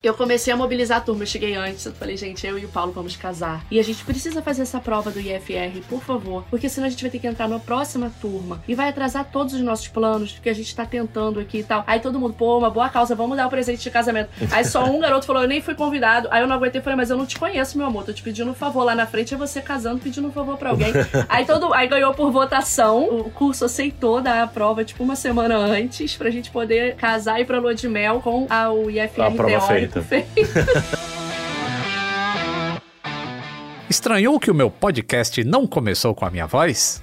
Eu comecei a mobilizar a turma, eu cheguei antes, eu falei, gente, eu e o Paulo vamos casar. E a gente precisa fazer essa prova do IFR, por favor, porque senão a gente vai ter que entrar na próxima turma e vai atrasar todos os nossos planos que a gente tá tentando aqui e tal. Aí todo mundo, pô, uma boa causa, vamos dar o presente de casamento. Aí só um garoto falou, eu nem fui convidado. Aí eu não aguentei, falei, mas eu não te conheço, meu amor, tô te pedindo um favor. Lá na frente é você casando, pedindo um favor pra alguém. aí todo, aí ganhou por votação, o curso aceitou dar a prova, tipo, uma semana antes, pra gente poder casar e ir pra lua de mel com a, o IFR A prova teórico feita. Feito. Estranhou que o meu podcast não começou com a minha voz?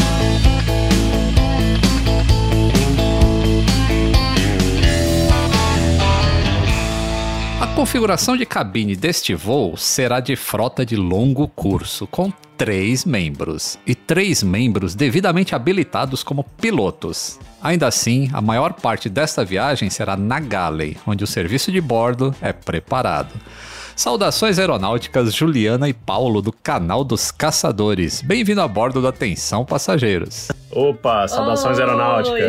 A configuração de cabine deste voo será de frota de longo curso, com três membros, e três membros devidamente habilitados como pilotos. Ainda assim, a maior parte desta viagem será na Galley, onde o serviço de bordo é preparado. Saudações aeronáuticas Juliana e Paulo do canal dos Caçadores. Bem-vindo a bordo da Atenção Passageiros. Opa, saudações Oi. aeronáuticas.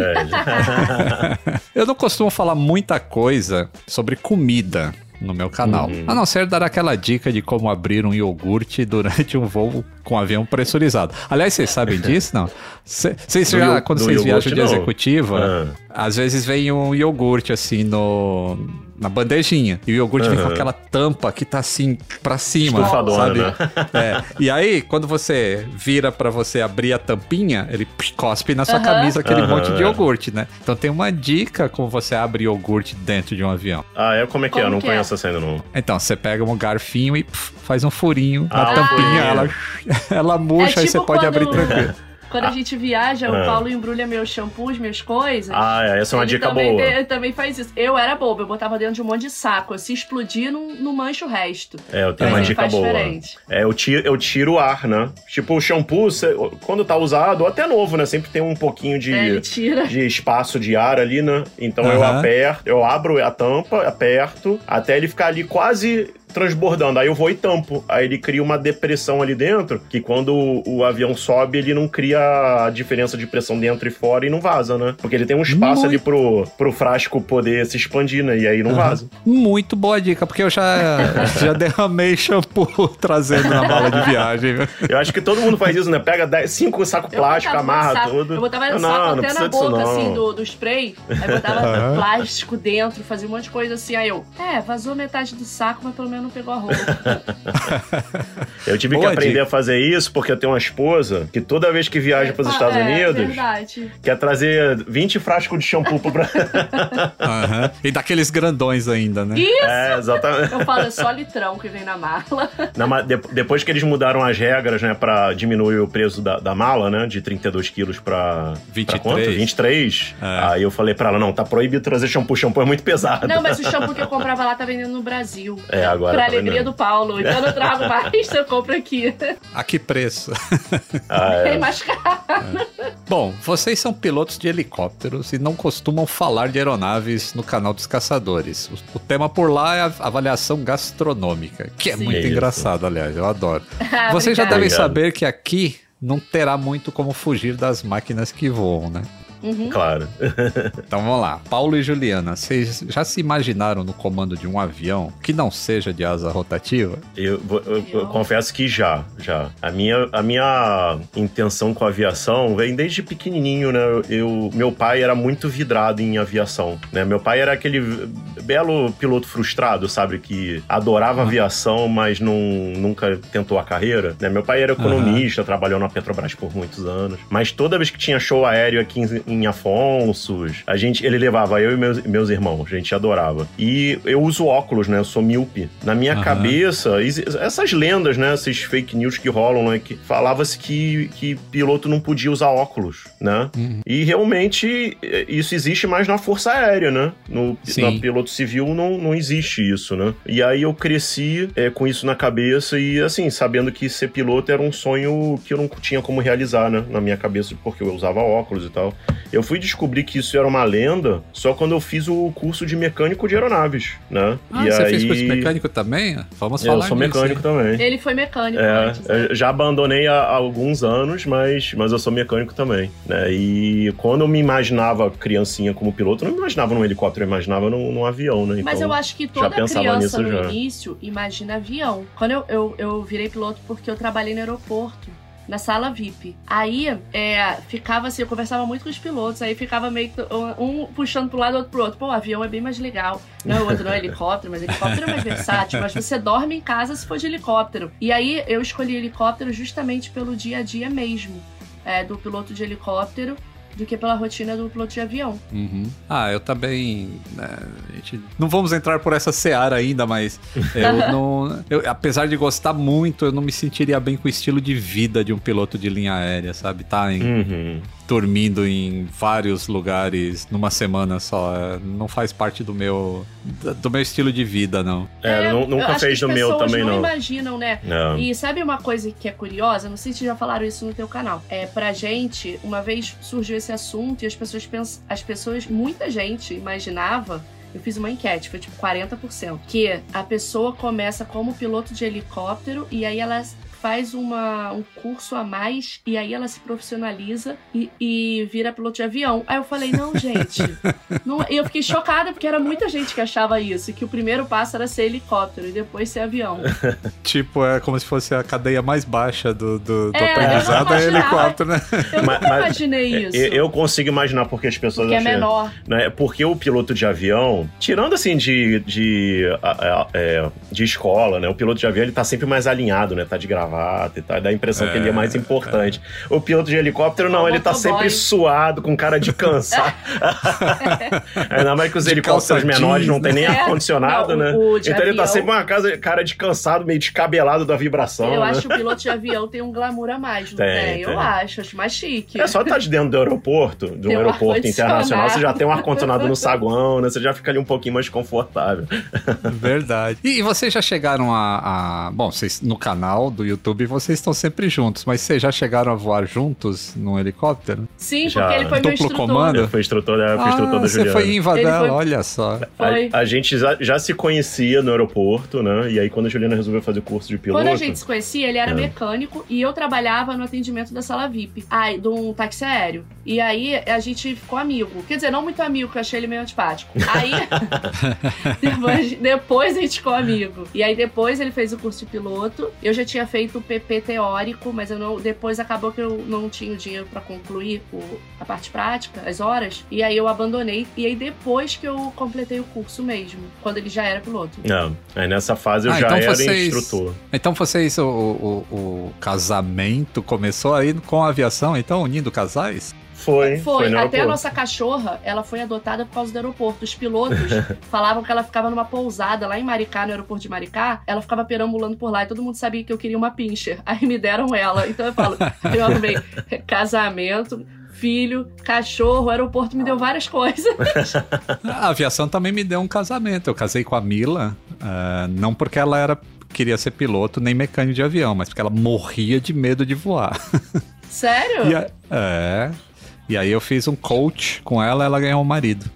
Eu não costumo falar muita coisa sobre comida no meu canal. Uhum. A não ser dar aquela dica de como abrir um iogurte durante um voo com avião pressurizado. Aliás, vocês sabem disso, não? Cê- Vocês já, quando do vocês viajam de não. executiva, às vezes vem um iogurte assim no na bandejinha. E o iogurte vem com aquela tampa que tá assim pra cima, Estufadona, sabe? né? É. E aí, quando você vira pra você abrir a tampinha, ele cospe na sua Aham. camisa aquele Aham, monte de iogurte, né? Então tem uma dica como você abre iogurte dentro de um avião. Ah, é? Como é que é? Eu Como não que é? conheço essa ainda não. Então, você pega um garfinho e pff, faz um furinho na Ah, tampinha, furinho. ela, ela murcha É e você tipo pode quando- abrir tranquilo. Quando a gente viaja, Ah. o Paulo embrulha meus shampoos, minhas coisas. Ah, é, essa é uma Ele dica também boa. ele também faz isso. Eu era boba, eu botava dentro de um monte de saco. Se explodir, não, não mancha o resto. É, eu tenho Mas uma dica boa. diferente. É, eu tiro, eu tiro o ar, né? Tipo, o shampoo, cê- quando tá usado, ou até novo, né? Sempre tem um pouquinho de, É, de espaço de ar ali, né? Então eu aperto, eu abro a tampa, aperto, até ele ficar ali quase transbordando. Aí eu vou e tampo. Aí ele cria uma depressão ali dentro, que quando o, o avião sobe, ele não cria a diferença de pressão dentro e fora e não vaza, né? Porque ele tem um espaço Muito. ali pro, pro frasco poder se expandir, né? E aí não Aham. vaza. Muito boa dica, porque eu já, já derramei shampoo trazendo na mala de viagem. viu? Eu acho que todo mundo faz isso, né? Pega dez- cinco sacos plásticos, amarra saco- tudo. Eu botava no não, saco não até precisa na disso, boca, não. assim, do, do spray. Aí botava Aham. plástico dentro, fazia um monte de coisa assim. Aí eu, é, vazou metade do saco, mas pelo menos não pegou a roupa. Eu tive Boa que aprender dica. a fazer isso porque eu tenho uma esposa que toda vez que viaja para os Ah, Estados é, Unidos verdade. quer trazer 20 frascos de shampoo pro Brasil. Aham. E daqueles grandões ainda, né? Isso! é, exatamente. Eu falo, é só litrão que vem na mala. Não, mas de- depois que eles mudaram as regras, né, pra diminuir o peso da, da mala, né, de 32 quilos pra... 23. Pra quanto? 23. É. Aí eu falei pra ela, não, tá proibido trazer shampoo, shampoo é muito pesado. Não, mas o shampoo que eu comprava lá tá vendendo no Brasil. É, agora Pra tá alegria vendendo. do Paulo. Então eu não trago mais, eu compro aqui. A que preço? Ah, É é. mais caro. Bom, vocês são pilotos de helicópteros e não costumam falar de aeronaves no canal dos caçadores. O, o tema por lá é a avaliação gastronômica, que é Sim. muito Isso. engraçado, aliás, eu adoro. Ah, Vocês já obrigada. devem Obrigado. saber que aqui não terá muito como fugir das máquinas que voam, né? Uhum. Claro. Então vamos lá. Paulo e Juliana, vocês já se imaginaram no comando de um avião que não seja de asa rotativa? Eu, vou- eu- eu Eu- confesso que já, já. A minha, a minha intenção com a aviação vem desde pequenininho, né? Eu, meu pai era muito vidrado em aviação, né? Meu pai era aquele belo piloto frustrado, sabe? Que adorava aviação, mas não, nunca tentou a carreira, né? Meu pai era economista, trabalhou na Petrobras por muitos anos. Mas toda vez que tinha show aéreo aqui em, em Afonsos, a gente, ele levava eu e meus, meus irmãos, a gente adorava. E eu uso óculos, né? Eu sou míope. Na minha Aham. cabeça, essas lendas, né? Esses fake news que rolam, né? Que falava-se que, que piloto não podia usar óculos, né? Uhum. E realmente eh, isso existe mais na Força Aérea, né? No na piloto civil não, não existe isso, né? E aí eu cresci eh, com isso na cabeça e assim, sabendo que ser piloto era um sonho que eu não tinha como realizar, né? Na minha cabeça, porque eu usava óculos e tal. Eu fui descobrir que isso era uma lenda só quando eu fiz o curso de mecânico de aeronaves, né? Ah, e você aí... fez curso de mecânico também? Vamos falar Eu sou mecânico hein? também. Ele foi mecânico É, antes. né? eu já abandonei há há alguns anos, mas, mas eu sou mecânico também, né? E quando eu me imaginava criancinha como piloto, eu não me imaginava num helicóptero, eu imaginava num, num avião, né? Mas Então, eu acho que toda criança nisso no já. início imagina avião. Quando eu, eu, eu virei piloto porque eu trabalhei no aeroporto. Na sala VIP. Aí, é, ficava assim, eu conversava muito com os pilotos, aí ficava meio que um puxando pro lado, outro pro outro. Pô, o avião é bem mais legal. Não, o outro não é helicóptero, mas helicóptero é mais versátil, mas você dorme em casa se for de helicóptero. E aí, eu escolhi helicóptero justamente pelo dia a dia mesmo, é, do piloto de helicóptero, do que pela rotina do piloto de avião. Uhum. Ah, eu também. né, a gente- não vamos entrar por essa seara ainda, mas eu não. eu- apesar de gostar muito, eu não me sentiria bem com o estilo de vida de um piloto de linha aérea, sabe? Tá em- Uhum. Dormindo em vários lugares numa semana só. é, Não faz parte do meu. do meu estilo de vida, não. É, eu nunca fez do as meu pessoas também, não não. imaginam, né? Não. E sabe uma coisa que é curiosa? Não sei se já falaram isso no teu canal. É, pra gente, uma vez surgiu esse assunto e as pessoas pensam. As pessoas, muita gente imaginava. Eu fiz uma enquete, foi tipo 40%. Que a pessoa começa como piloto de helicóptero e aí ela faz uma, um curso a mais e aí ela se profissionaliza e, e vira piloto de avião. Aí eu falei, não, gente. não- E eu fiquei chocada porque era muita gente que achava isso, e que o primeiro passo era ser helicóptero e depois ser avião. Tipo, é como se fosse a cadeia mais baixa do, do, do É, aprendizado é helicóptero, né? Eu Mas- nunca mas- imaginei isso. Eu, eu consigo imaginar porque as pessoas porque é acham- menor. né? Porque o piloto de avião, tirando assim de, de, a- é, de escola, né? O piloto de avião ele tá sempre mais alinhado, né? Tá de gravata e tal, dá a impressão que ele é mais importante. O piloto de helicóptero não, É o ele tá sempre suado, com cara de cansado. Ainda mais que os De helicópteros menores não tem nem É. ar-condicionado, Não, né? o- então ele tá avião- sempre com uma casa, cara de cansado, meio descabelado da vibração. Eu né? acho que o piloto de avião tem um glamour a mais, não Tem, tem? Eu tem. acho, acho mais chique. É só estar de dentro do aeroporto, de um Tem aeroporto internacional, você já tem um ar-condicionado no saguão, né? Você já fica ali um pouquinho mais confortável. Verdade. E, e vocês já chegaram a, a- Bom, vocês no canal do YouTube vocês estão sempre juntos, mas vocês já chegaram a voar juntos num helicóptero? Sim, Já. porque ele foi meu Duplo instrutor. comando? Eu fui instrutor, eu fui instrutor da você Juliana. foi Inva Ele dela, foi- olha só. Foi. A, a gente já, já se conhecia no aeroporto, né? E aí, quando a Juliana resolveu fazer o curso de piloto. Quando a gente se conhecia, ele era É. mecânico e eu trabalhava no atendimento da sala VIP, ai, de um táxi aéreo. E aí a gente ficou amigo. Quer dizer, não muito amigo, porque eu achei ele meio antipático. Aí depois, depois a gente ficou amigo. E aí depois ele fez o curso de piloto. Eu já tinha feito o PP teórico, mas eu não. Depois acabou que eu não tinha o dinheiro pra concluir o- a parte prática, as horas. E aí eu abandonei. E aí depois que eu completei o curso mesmo, quando ele já era piloto. Não, aí nessa fase eu Ah, já então era vocês- instrutor. Então vocês, o, o- o casamento começou aí com a aviação, então, unindo casais? Foi, Foi, foi até a nossa cachorra, ela foi adotada por causa do aeroporto. Os pilotos falavam que ela ficava numa pousada lá em Maricá, no aeroporto de Maricá. Ela ficava perambulando por lá e todo mundo sabia que eu queria uma pincher. Aí me deram ela. Então eu falo, eu arrumei casamento, filho, cachorro, o aeroporto me deu várias coisas. A aviação também me deu um casamento. Eu casei com a Mila, ah, não porque ela era queria ser piloto nem mecânico de avião, mas porque ela morria de medo de voar. Sério? E a- é. E aí eu fiz um coach com ela, ela ganhou um marido.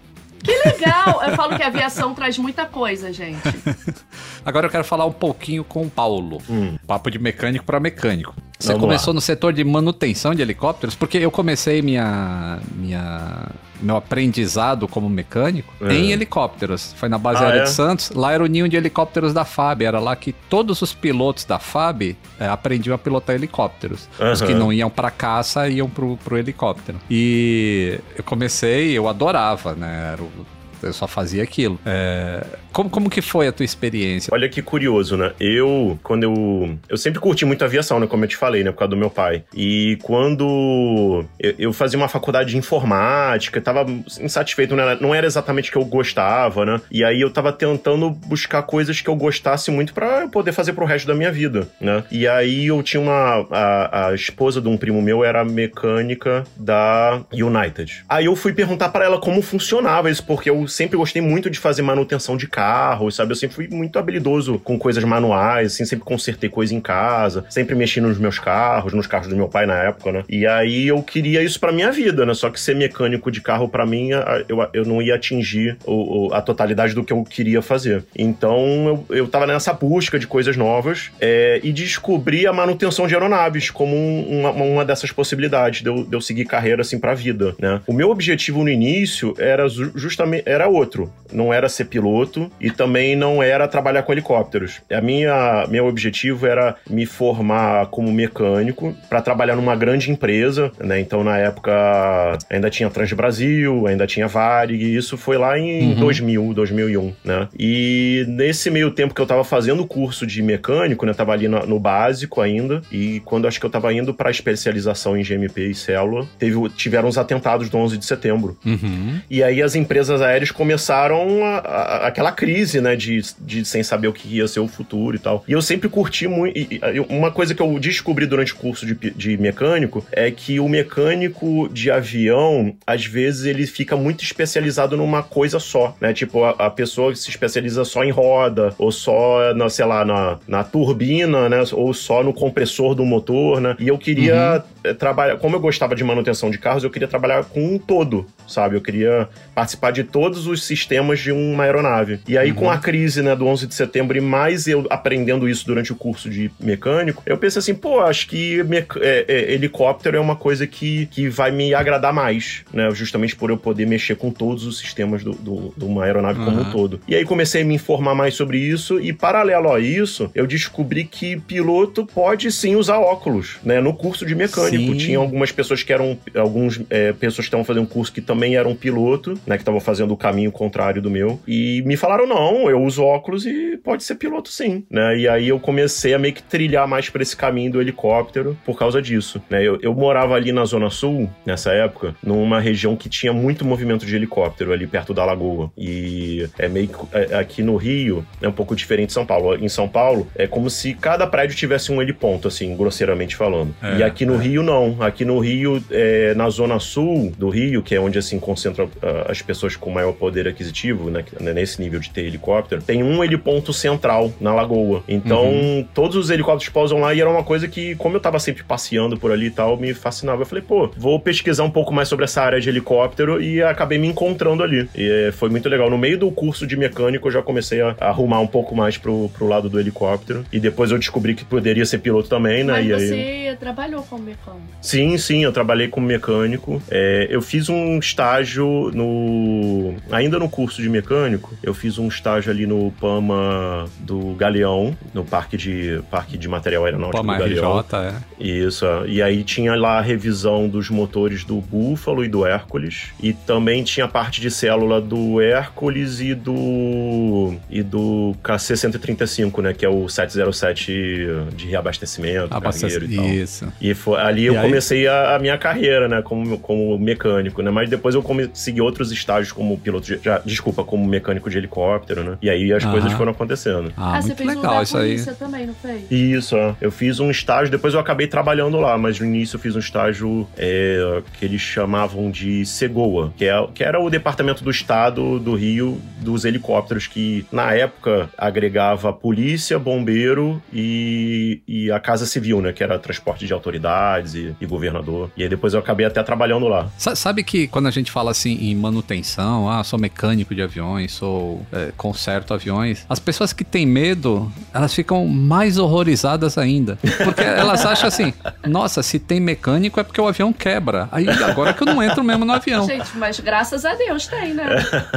Legal! Eu falo que a aviação traz muita coisa, gente. Agora eu quero falar um pouquinho com o Paulo. Hum. Papo de mecânico para mecânico. Você Vamos começou lá. no setor de manutenção de helicópteros? Porque eu comecei minha, minha, meu aprendizado como mecânico É. em helicópteros. Foi na base Ah, aérea é? de Santos. Lá era o ninho de helicópteros da FAB. Era lá que todos os pilotos da FAB é, aprendiam a pilotar helicópteros. Os que não iam pra caça iam pro, pro helicóptero. E eu comecei, eu adorava, né? Era o- eu só fazia aquilo. É, como, como que foi a tua experiência? Olha que curioso, né? Eu, quando eu. Eu sempre curti muito aviação, né? Como eu te falei, né? Por causa do meu pai. E quando eu, eu fazia uma faculdade de informática, tava insatisfeito, né? Não era exatamente o que eu gostava, né? E aí eu tava tentando buscar coisas que eu gostasse muito pra eu poder fazer pro resto da minha vida, né? E aí eu tinha uma. A, a esposa de um primo meu era mecânica da United. Aí eu fui perguntar pra ela como funcionava isso, porque eu sempre gostei muito de fazer manutenção de carro, sabe? Eu sempre fui muito habilidoso com coisas manuais, assim, sempre consertei coisa em casa, sempre mexi nos meus carros, nos carros do meu pai na época, né? E aí eu queria isso pra minha vida, né? Só que ser mecânico de carro pra mim, eu, eu não ia atingir o- a totalidade do que eu queria fazer. Então eu, eu tava nessa busca de coisas novas é, e descobri a manutenção de aeronaves como um- uma, uma dessas possibilidades de eu, de eu seguir carreira assim pra vida, né? O meu objetivo no início era ju- justamente era outro, não era ser piloto e também não era trabalhar com helicópteros. A minha meu objetivo era me formar como mecânico para trabalhar numa grande empresa, né? Então na época ainda tinha Transbrasil, ainda tinha Varig, e isso foi lá em Uhum. 2000, 2001, né? E nesse meio tempo que eu tava fazendo o curso de mecânico, né? Tava ali no, no básico ainda, e quando acho que eu tava indo para especialização em GMP e célula, teve, tiveram os atentados do 11 de setembro. Uhum. E aí as empresas aéreas começaram a- a- aquela crise, né, de, de sem saber o que ia ser o futuro e tal. E eu sempre curti muito. e- e- Uma coisa que eu descobri durante o curso de, de mecânico é que o mecânico de avião, às vezes, ele fica muito especializado numa coisa só, né? Tipo, a, a pessoa se especializa só em roda, ou só, na, sei lá, na, na turbina, né? Ou só no compressor do motor, né? E eu queria eh, trabalhar. Como eu gostava de manutenção de carros, eu queria trabalhar com um todo, sabe? Eu queria participar de todos os sistemas de uma aeronave. E aí, com a crise, né, do 11 de setembro, e mais eu aprendendo isso durante o curso de mecânico, eu pensei assim, pô, acho que é, é, helicóptero é uma coisa que, que vai me agradar mais, né? Justamente por eu poder mexer com todos os sistemas do, do- de uma aeronave como um Aham. todo. E aí comecei a me informar mais sobre isso, e paralelo a isso, eu descobri que piloto pode sim usar óculos, né? No curso de mecânico. Sim. Tinha algumas pessoas que eram. Alguns é, pessoas que estavam fazendo curso que também eram piloto, né? Que estavam fazendo o caminho contrário do meu. E me falaram: não, eu uso óculos e pode ser piloto sim, né? E aí eu comecei a meio que trilhar mais pra esse caminho do helicóptero por causa disso, né? Eu, eu morava ali na Zona Sul, nessa época, numa região que tinha muito movimento de helicóptero ali perto da Lagoa. E é meio que é, aqui no Rio é um pouco diferente de São Paulo. Em São Paulo é como se cada prédio tivesse um heliponto, assim, grosseiramente falando. É, e aqui no é. Rio não. Aqui no Rio, é, na Zona Sul do Rio, que é onde assim concentra ah, as pessoas com maior poder aquisitivo, né, né, nesse nível de ter helicóptero, tem um heliponto central na Lagoa. Então, Uhum. todos os helicópteros pousam lá e era uma coisa que, como eu tava sempre passeando por ali e tal, me fascinava. Eu falei, pô, vou pesquisar um pouco mais sobre essa área de helicóptero e acabei me encontrando ali. E é, foi muito legal. No meio do curso de mecânico, eu já comecei a, arrumar um pouco mais pro, pro lado do helicóptero. E depois eu descobri que poderia ser piloto também, né? Mas e aí... você trabalhou como mecânico. Sim, sim, eu trabalhei como mecânico. É, eu fiz um estágio no. Ainda no curso de mecânico, eu fiz um estágio ali no PAMA do Galeão, no parque de, parque de material aeronáutico Pô, do Galeão. RJ, é. Isso, e aí tinha lá a revisão dos motores do Búfalo e do Hércules. E também tinha a parte de célula do Hércules e do. e do KC-135, né? Que é o 707 de reabastecimento, Abastece... e tal. Isso. E foi, ali E eu aí? comecei a, a minha carreira, né, como, como mecânico, né? Mas depois eu segui outros estágios como piloto, de, já, desculpa, como mecânico de helicóptero, né? E aí as Aham. coisas foram acontecendo. Ah, você muito fez um legal da isso aí. polícia também, não fez? Isso, é. eu fiz um estágio, depois eu acabei trabalhando lá, mas no início eu fiz um estágio é, que eles chamavam de Segoa, que, é, que era o departamento do estado do Rio dos helicópteros, que na época agregava polícia, bombeiro e, e a Casa Civil, né, que era transporte de autoridades e, e governador. E aí depois eu acabei até trabalhando lá. Sabe que quando a gente fala assim em manutenção, ah, sou mecânico de aviões, sou é, conserto aviões, as pessoas que têm medo, elas ficam mais horrorizadas ainda. Porque elas acham assim, nossa, se tem mecânico é porque o avião quebra. Aí agora que eu não entro mesmo no avião. Gente, mas graças a Deus tem, né?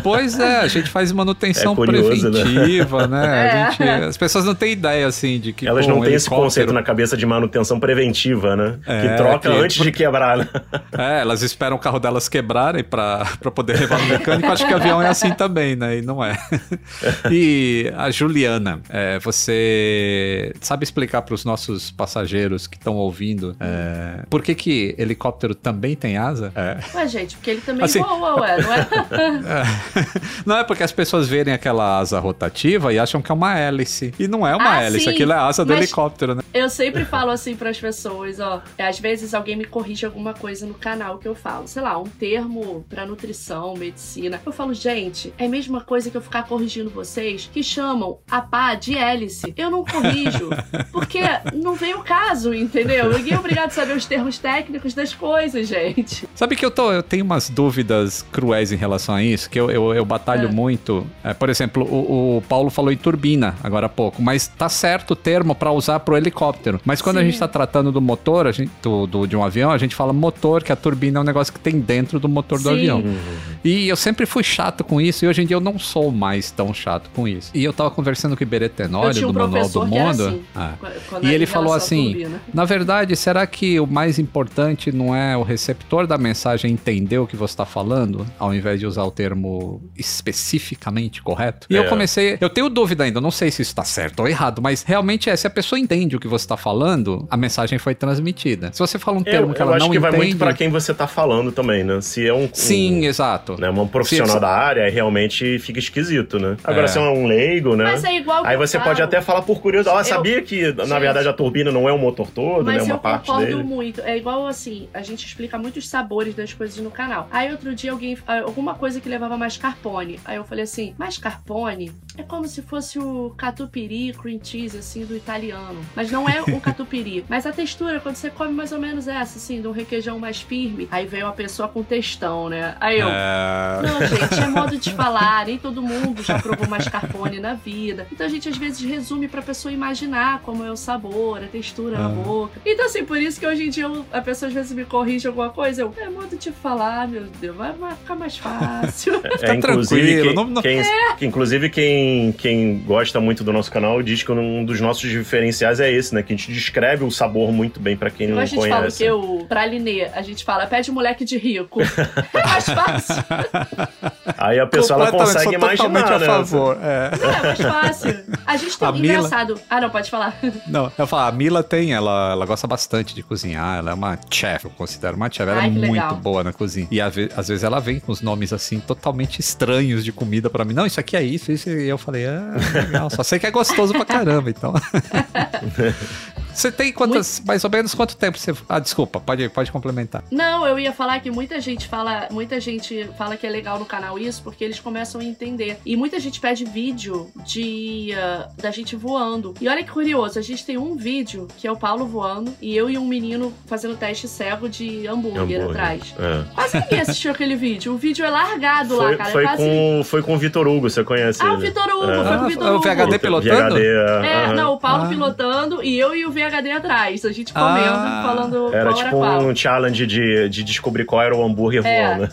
Pois é, a gente faz manutenção É curioso, né? preventiva, né? É. A gente- as pessoas não têm ideia, assim, de que. Elas pô, não um têm esse conceito na cabeça de manutenção preventiva, né? É, que troca que- antes de quebrar, né? É, elas esperam o carro delas quebrarem pra, pra poder levar no mecânico. Acho que avião é assim também, né? E não é. E a Juliana, é, você sabe explicar para os nossos passageiros que estão ouvindo é, por que, que helicóptero também tem asa? É. Ué, gente, porque ele também Assim- voa, ué, não é? Não é porque as pessoas verem aquela asa rotativa e acham que é uma hélice. E não é uma Ah, hélice, sim, aquilo é a asa do mas- helicóptero, né? Eu sempre falo assim pras pessoas, ó. Às vezes alguém me corrige alguma coisa no canal que eu falo. Sei lá, um termo pra nutrição, medicina. Eu falo, gente, é a mesma coisa que eu ficar corrigindo vocês que chamam a pá de hélice. Eu não corrijo. Porque não vem o caso, entendeu? Ninguém é obrigado a saber os termos técnicos das coisas, gente. Sabe que eu, tô, eu tenho umas dúvidas cruéis em relação a isso, que eu, eu, eu batalho É. muito. É, por exemplo, o, o Paulo falou em turbina agora há pouco, mas tá certo o termo para usar pro helicóptero. Mas quando a Sim. gente tá tratando do motor, a gente, do, do- de um avião, a gente fala motor, que a turbina é um negócio que tem dentro do motor do Sim. avião. E eu sempre fui chato com isso, e hoje em dia eu não sou mais tão chato com isso. E eu tava conversando com o Iberê Eu Tenório, um do Manual do que Mundo. assim. Ah. E ele falou assim: turbina. na verdade, será que o mais importante não é o receptor da mensagem entender o que você está falando, ao invés de usar o termo especificamente correto? E eu É. comecei, eu tenho dúvida ainda, eu não sei se isso está certo ou errado, mas realmente é, se a pessoa entende o que você está falando, a mensagem foi transmitida. Se você fala um Eu, termo que eu ela acho não que vai entende, muito pra quem você tá falando também, né? Se é um. um- sim, exato. né, uma profissional Se- da área, realmente fica esquisito, né? Agora, É. se é um leigo, né? Mas é igual Aí você falo. pode até falar por curiosidade. Eu- sabia que, na Gente. verdade, a turbina não é o motor todo, né? Mas Uma eu parte concordo dele. muito. É igual assim, a gente explica muitos sabores das coisas no canal. Aí outro dia alguém. Alguma coisa que levava mascarpone. Aí eu falei assim: mascarpone é como se fosse o catupiry cream cheese, assim, do italiano. Mas não é o catupiry. Mas a textura, quando você come mais ou menos essa, assim, de um requeijão mais firme. Aí veio a pessoa com textão, né? Aí eu. É, Não, gente, é modo de falar. Nem todo mundo já provou mascarpone na vida. Então a gente às vezes resume pra pessoa imaginar como é o sabor, a textura na Ah. boca. Então, assim, por isso que hoje em dia eu- a pessoa às vezes me corrige alguma coisa. Eu, é modo de falar, meu Deus, vai, ficar mais fácil. É, inclusive, tranquilo, quem, não- não- quem- que, inclusive quem, quem gosta muito do nosso canal diz que um dos nossos diferenciais é esse, né? Que a gente descreve o sabor muito bem pra quem Igual não a gente fala o conhece. que? O pralinê. A gente fala, pede moleque de rico. É mais fácil. Aí a pessoa ela consegue imaginar, a né? favor. É. É mais fácil. A gente tem A Mila- engraçado. Ah, não, pode falar. Não, eu falo, a Mila tem, ela, ela gosta bastante de cozinhar, ela é uma chef, eu considero uma chef, ela Ai, é muito legal. boa na cozinha. E às ve- às vezes ela vem com os nomes assim, totalmente estranhos de comida pra mim. Não, isso aqui é isso, isso. E eu falei, ah, legal, só sei que é gostoso pra caramba, então. Você tem quantas, mais ou menos quanto tempo você. Ah, desculpa, pode, pode complementar. Não, eu ia falar que muita gente fala, muita gente fala que é legal no canal isso porque eles começam a entender. E muita gente pede vídeo de ah, da gente voando. E olha que curioso, a gente tem um vídeo que é o Paulo voando e eu e um menino fazendo teste cego de hambúrguer, Hambúrguer. atrás. É. Quase ninguém assistiu aquele vídeo. O vídeo é largado lá, Foi, cara. foi, Quase... com, foi com o Vitor Hugo, você conhece Ah, o ele? Vitor Hugo, É. foi com o Ah, Vitor o Hugo. VHD pilotando? VHD, É, aham. não, o Paulo Ah. pilotando e eu e o VHD atrás. A gente comendo, Ah. falando Era qual tipo era um challenge de, de descobrir qual era o hambúrguer É. voando.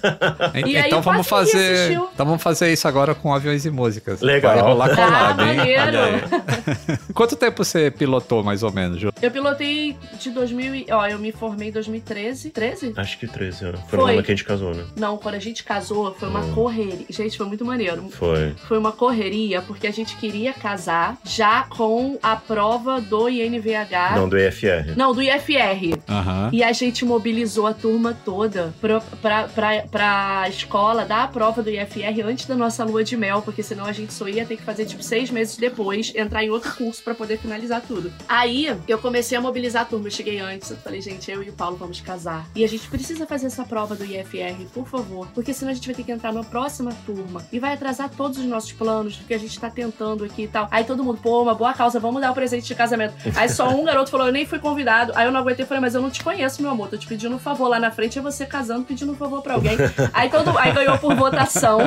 E aí então vamos fazer. Então vamos fazer isso agora com aviões e músicas. Legal. Vai rolar Ah, collab, hein? Olha aí. Quanto tempo você pilotou, mais ou menos, Ju? Eu pilotei de 2000 e... Ó, eu me formei em 2013. 13? Acho que 13 anos. Foi, no Foi. ano que a gente casou, né? Não, quando a gente casou, foi uma Hum. correria. Gente, foi muito maneiro. Foi. Foi uma correria, porque a gente queria casar já com a prova do INVH. Não, do EFR. Não, do IFR. Aham. E a gente mobilizou a turma toda pra, pra, pra, pra escola dar a prova do IFR antes da nossa lua de mel, porque senão a gente só ia ter que fazer, tipo, seis meses depois, entrar em outro curso pra poder finalizar tudo. Aí, eu comecei a mobilizar a turma. Eu cheguei antes, eu falei, gente, eu e o Paulo vamos casar. E a gente precisa fazer essa prova do IFR, por favor, porque senão a gente vai ter que entrar na próxima turma e vai atrasar todos os nossos planos, porque a gente tá tentando aqui e tal. Aí todo mundo, pô, uma boa causa, vamos dar o presente de casamento. Aí só um garoto falou, eu nem fui convidado. Aí eu não aguentei, falei, mas eu não te conheço, meu amor. Tô te pedindo um favor lá na frente, é você casando, pedindo um favor pra alguém. aí, todo, aí ganhou por votação.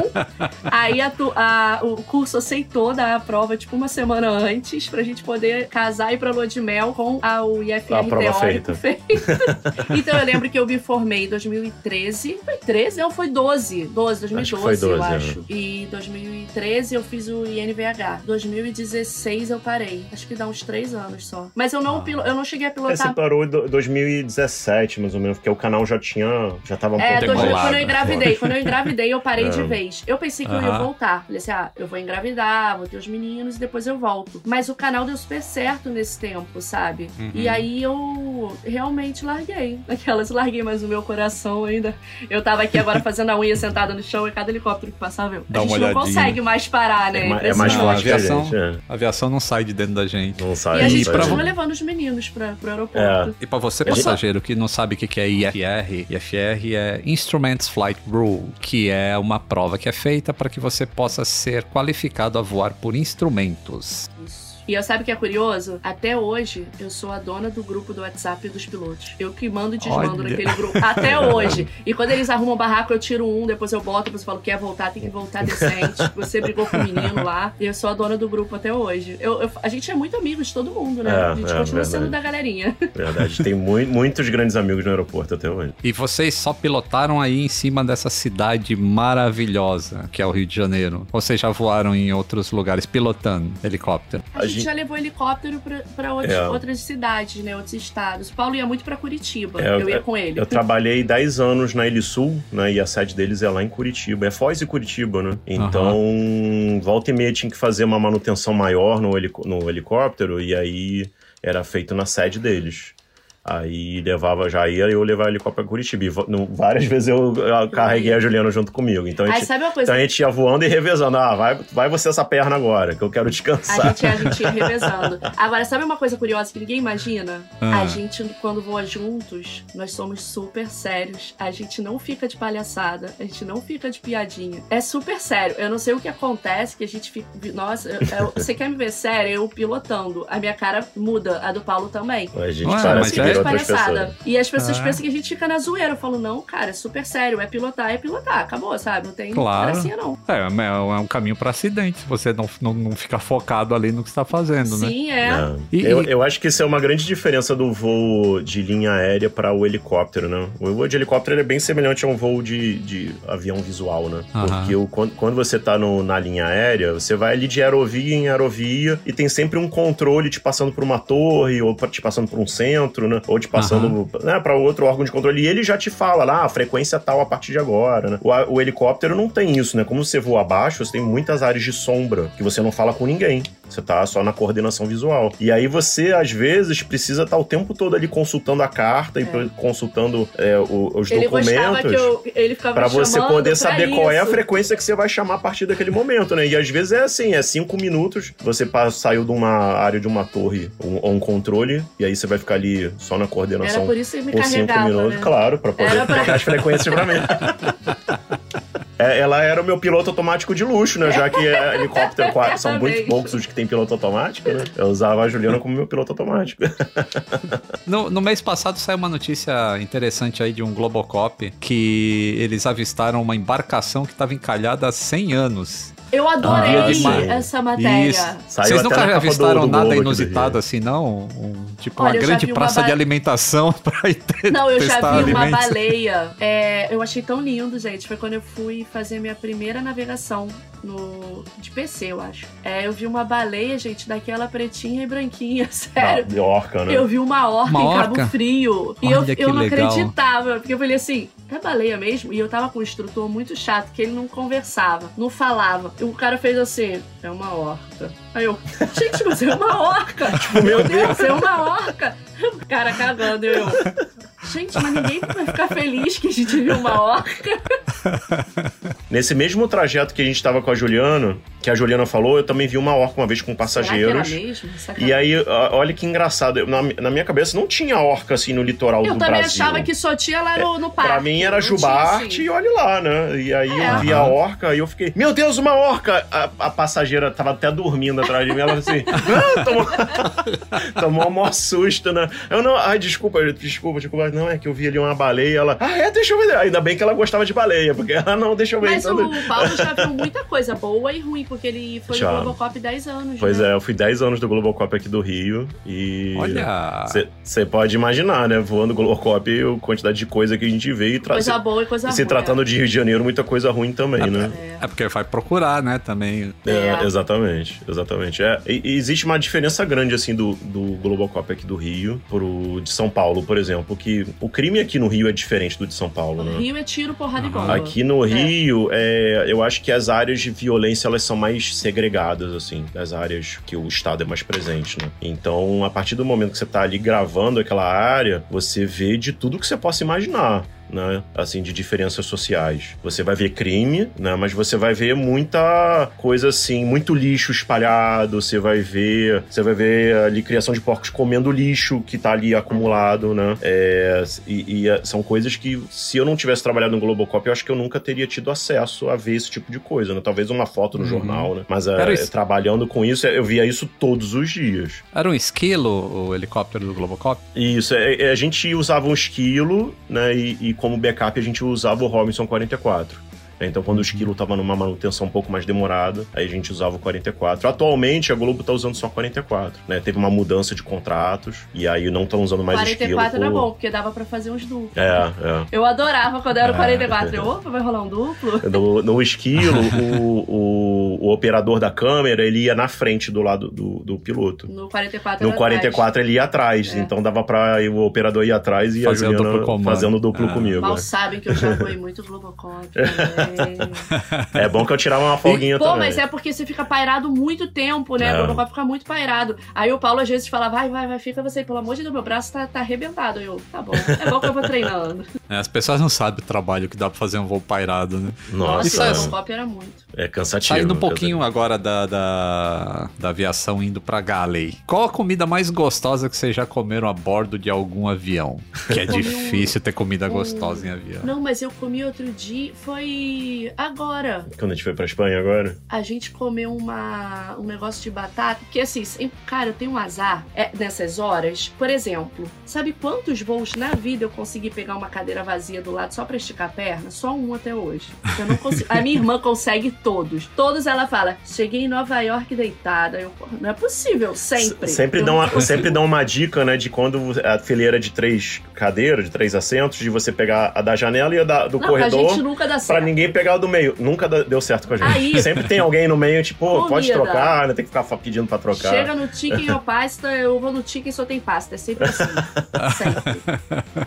Aí a, a, o curso aceitou dar a prova, tipo, uma semana antes, pra gente poder casar e ir pra lua de mel com a, o IFR A prova feita. então eu lembro que eu me formei em 2013. Foi 13? Não, foi 12. 12, 2012, Acho foi 12, eu acho. E 2013 eu fiz o INVH. 2016 eu parei. Acho que dá uns 3 anos só. Mas eu não, Ah. pilo- eu não cheguei a É, você pilotar. parou em do- 2017, mais ou menos, porque o canal já tinha. Já tava um É, pouco dois- quando eu engravidei. Quando eu engravidei, eu parei de É. vez. Eu pensei que eu ia voltar. Falei assim, ah, eu vou engravidar, vou ter os meninos e depois eu volto. Mas o canal deu super certo nesse tempo, sabe? Uhum. E aí eu realmente larguei. Aquelas, larguei, mas o meu coração ainda... Eu tava aqui agora fazendo a unha sentada no chão e cada helicóptero que passava, eu... Dá a gente não consegue mais parar, né? É, é mais Não, a forte a aviação- gente. é. A aviação não sai de dentro da gente. Não sai. E a não gente continua levando os meninos pra, pro aeroporto. E pra você, passageiro, que não sabe o que que é IFR, IFR é Instruments Flight Rule, que é uma prova que é feita para que você possa ser qualificado a voar por instrumentos. Isso. E eu sabe o que é curioso? Até hoje, eu sou a dona do grupo do WhatsApp dos pilotos. Eu que mando e desmando Olha. naquele grupo. Até hoje. E quando eles arrumam barraco, eu tiro um, depois eu boto, depois eu falo, quer voltar, tem que voltar decente. Você brigou com o menino lá. E eu sou a dona do grupo até hoje. Eu, eu- a gente é muito amigo de todo mundo, né? É, a gente é, continua verdade. sendo da galerinha. Verdade, tem mui- muitos grandes amigos no aeroporto até hoje. E vocês só pilotaram aí em cima dessa cidade maravilhosa, que é o Rio de Janeiro. Ou vocês já voaram em outros lugares pilotando helicóptero? A gente, gente- já levou helicóptero outros- É. outras cidades, né? Outros estados. O Paulo ia muito pra Curitiba. É, eu ia é, com ele. Eu trabalhei 10 anos na Sul, né? E a sede deles é lá em Curitiba. É Foz e Curitiba, né? Então, volta e meia tinha que fazer uma manutenção maior no, helico- no helicóptero e aí era feito na sede deles. Aí levava, já ia eu o helicóptero pra Curitiba. E várias vezes eu, eu carreguei a Juliana junto comigo. Então a Aí gente, sabe uma coisa? então a gente ia voando e revezando. Ah, vai, vai você essa perna agora, que eu quero A descansar. gente, a gente ia revezando. Agora, sabe uma coisa curiosa que ninguém imagina? Ah. A gente, quando voa juntos, nós somos super sérios. A gente não fica de palhaçada, a gente não fica de piadinha. É super sério. Eu não sei o que acontece, que a gente fica. Nossa, eu- eu- você quer me ver sério? Eu pilotando. A minha cara muda, a do Paulo também. A gente Ué, mas parece que é- de pessoas. palhaçada. E as pessoas Ah. pensam que a gente fica na zoeira. Eu falo, não, cara, é super sério. É pilotar, é pilotar. Acabou, sabe? Não tem Claro. gracinha, não. É, é um caminho para acidente, se você não, não, não ficar focado ali no que está fazendo, né? Sim, é. É. E- eu, e- eu acho que isso é uma grande diferença do voo de linha aérea para o helicóptero, né? O voo de helicóptero ele é bem semelhante a um voo de, de avião visual, né? Aham. Porque o, quando, quando você tá no- na linha aérea, você vai ali de aerovia em aerovia e tem sempre um controle te passando por uma torre, ou te passando por um centro, né? Ou te passando né, para outro órgão de controle. E ele já te fala lá, a frequência tal a partir de agora, né? O, o helicóptero não tem isso, né? Como você voa abaixo, você tem muitas áreas de sombra que você não fala com ninguém. Você tá só na coordenação visual. E aí você, às vezes, precisa estar o tempo todo ali consultando a carta e É. consultando é, o- os Ele documentos. eu, ele ficava Pra você poder pra saber qual é a isso. frequência que você vai chamar a partir daquele momento, né? E às vezes é assim, é cinco minutos, você saiu de uma área de uma torre um- ou um controle, e aí você vai ficar ali só na Era coordenação por isso que me por cinco minutos, né? claro, pra poder Era pra- as frequências pra mim. É, ela era o meu piloto automático de luxo, né? Já que é helicóptero, qua- são muito poucos os que tem piloto automático, né? Eu usava a Juliana como meu piloto automático. No, no mês passado saiu uma notícia interessante aí de um Globocop que eles avistaram uma embarcação que estava encalhada há 100 anos. Eu adorei Ah, essa matéria. Isso. Vocês nunca avistaram do- do nada inusitado assim, não? Um- tipo Olha, uma grande vi uma praça ba- de alimentação pra ir te- Não, eu já vi uma alimentos. baleia. É, eu achei tão lindo, gente. Foi quando eu fui fazer minha primeira navegação no de PC, eu acho. É, eu vi uma baleia, gente, daquela pretinha e branquinha, sério. De orca, né? Eu vi uma orca Uma em orca? Cabo Frio. E eu, Olha que eu não legal. acreditava. Porque eu falei assim, é baleia mesmo? E eu tava com um instrutor muito chato, que ele não conversava, não falava. E o cara fez assim, é uma orca. Aí eu, gente, mas é uma orca! Tipo, meu Deus! é uma orca! O cara cagando, e eu. Gente, mas ninguém vai ficar feliz que a gente viu uma orca. Nesse mesmo trajeto que a gente tava com a Juliana, que a Juliana falou, eu também vi uma orca uma vez com passageiros. Será que era mesmo? E aí, olha que engraçado. eu- Na, na minha cabeça não tinha orca assim no litoral Eu do também Brasil. achava que só tinha lá no, no parque. Pra mim era jubarte assim. e olha lá, né? E aí É. eu vi a orca e eu fiquei, meu Deus, uma orca! A, a passageira tava até dormindo atrás de mim, ela assim, ah, tomou, tomou um maior susto, né? Eu não, ai, desculpa, desculpa, desculpa, não, é que eu vi ali uma baleia, ela, ah, é, deixa eu ver. Ainda bem que ela gostava de baleia, porque, ah, não, deixa eu ver. Mas então, o Paulo já viu muita coisa boa e ruim, porque ele foi Já. no Globocop 10 anos. Pois né? é, eu fui 10 anos do Globocop aqui do Rio e. Olha. Você pode imaginar, né? Voando Globocop, a quantidade de coisa que a gente vê e traz. Coisa boa e coisa E ruim. se tratando de Rio de Janeiro, muita coisa ruim também, né? É porque vai procurar, né, também. É, É. exatamente, exatamente. É, e, e existe uma diferença grande, assim, do, do Globocop aqui do Rio pro de São Paulo, por exemplo, que o crime aqui no Rio é diferente do de São Paulo, né? Rio é tiro, porrada e bomba. Aqui no Rio, é, eu acho que as áreas de violência elas são mais segregadas, assim, das áreas que o Estado é mais presente, né? Então, a partir do momento que você tá ali gravando aquela área, você vê de tudo que você possa imaginar. Né? Assim, de diferenças sociais. Você vai ver crime, né? Mas você vai ver muita coisa assim, muito lixo espalhado. Você vai ver. Você vai ver ali criação de porcos comendo lixo que tá ali acumulado, né? É, e, e, é, são coisas que, se eu não tivesse trabalhado no Globocop, eu acho que eu nunca teria tido acesso a ver esse tipo de coisa, né? Talvez uma foto no Uhum. jornal, né? Mas é, isso. trabalhando com isso, eu via isso todos os dias. Era um esquilo o helicóptero do Globocop? Isso, é, é, a gente usava um esquilo, né? E, e como backup a gente usava o Robinson 44. né? Então, quando o esquilo tava numa manutenção um pouco mais demorada, aí a gente usava o 44. Atualmente, a Globo tá usando só 44, né? Teve uma mudança de contratos, e aí não estão usando mais 44 esquilo. era por- bom, porque dava pra fazer uns duplos. É, é. Eu adorava quando era o Ah. 44. Eu, opa, vai rolar um duplo? No, no esquilo, o, o, o operador da câmera, ele ia na frente do lado do, do piloto. No 44 No era 44 ele ia atrás, É. então dava pra o operador ir atrás e Fazer a o Juliana duplo comando. fazendo duplo Ah. comigo. Mal né? sabem que eu já fui muito Globocop. também. É bom que eu tirava uma folguinha Pô, também. mas é porque você fica pairado muito tempo, né? É. O Globocop fica muito pairado. Aí o Paulo às vezes fala, vai, vai, vai, fica você. Pelo amor de Deus, meu braço tá, tá arrebentado. Eu, tá bom. É bom que eu vou treinando. É, as pessoas não sabem o trabalho que dá pra fazer um voo pairado, né? Nossa, é- o Globocop era muito. é cansativo. Saindo um pouquinho agora da, da, da aviação indo pra Galley. Qual a comida mais gostosa que vocês já comeram a bordo de algum avião? Que é um- difícil ter comida um- gostosa em avião. Não, mas eu comi outro dia, foi agora. Quando a gente foi pra Espanha agora? A gente comeu uma, um negócio de batata, porque assim, cara, eu tenho um azar é, nessas horas. Por exemplo, sabe quantos voos na vida eu consegui pegar uma cadeira vazia do lado só pra esticar a perna? Só um até hoje. Eu não consigo. a minha irmã consegue todos. Todos ela fala, cheguei em Nova York deitada. Eu, "Porra, não é possível, sempre. Sempre dão, uma, sempre dão uma dica, né, de quando a fileira de três cadeiras, de três assentos, de você pegar a da janela e a da, do Não, corredor. a gente nunca dá Pra certo. ninguém pegar o do meio. Nunca deu certo com a gente. Aí- Sempre tem alguém no meio, tipo, pô, pode Comida. trocar, né? Tem que ficar pedindo pra trocar. Chega no chicken ou pasta, eu vou no chicken só tem pasta. É sempre assim. sempre.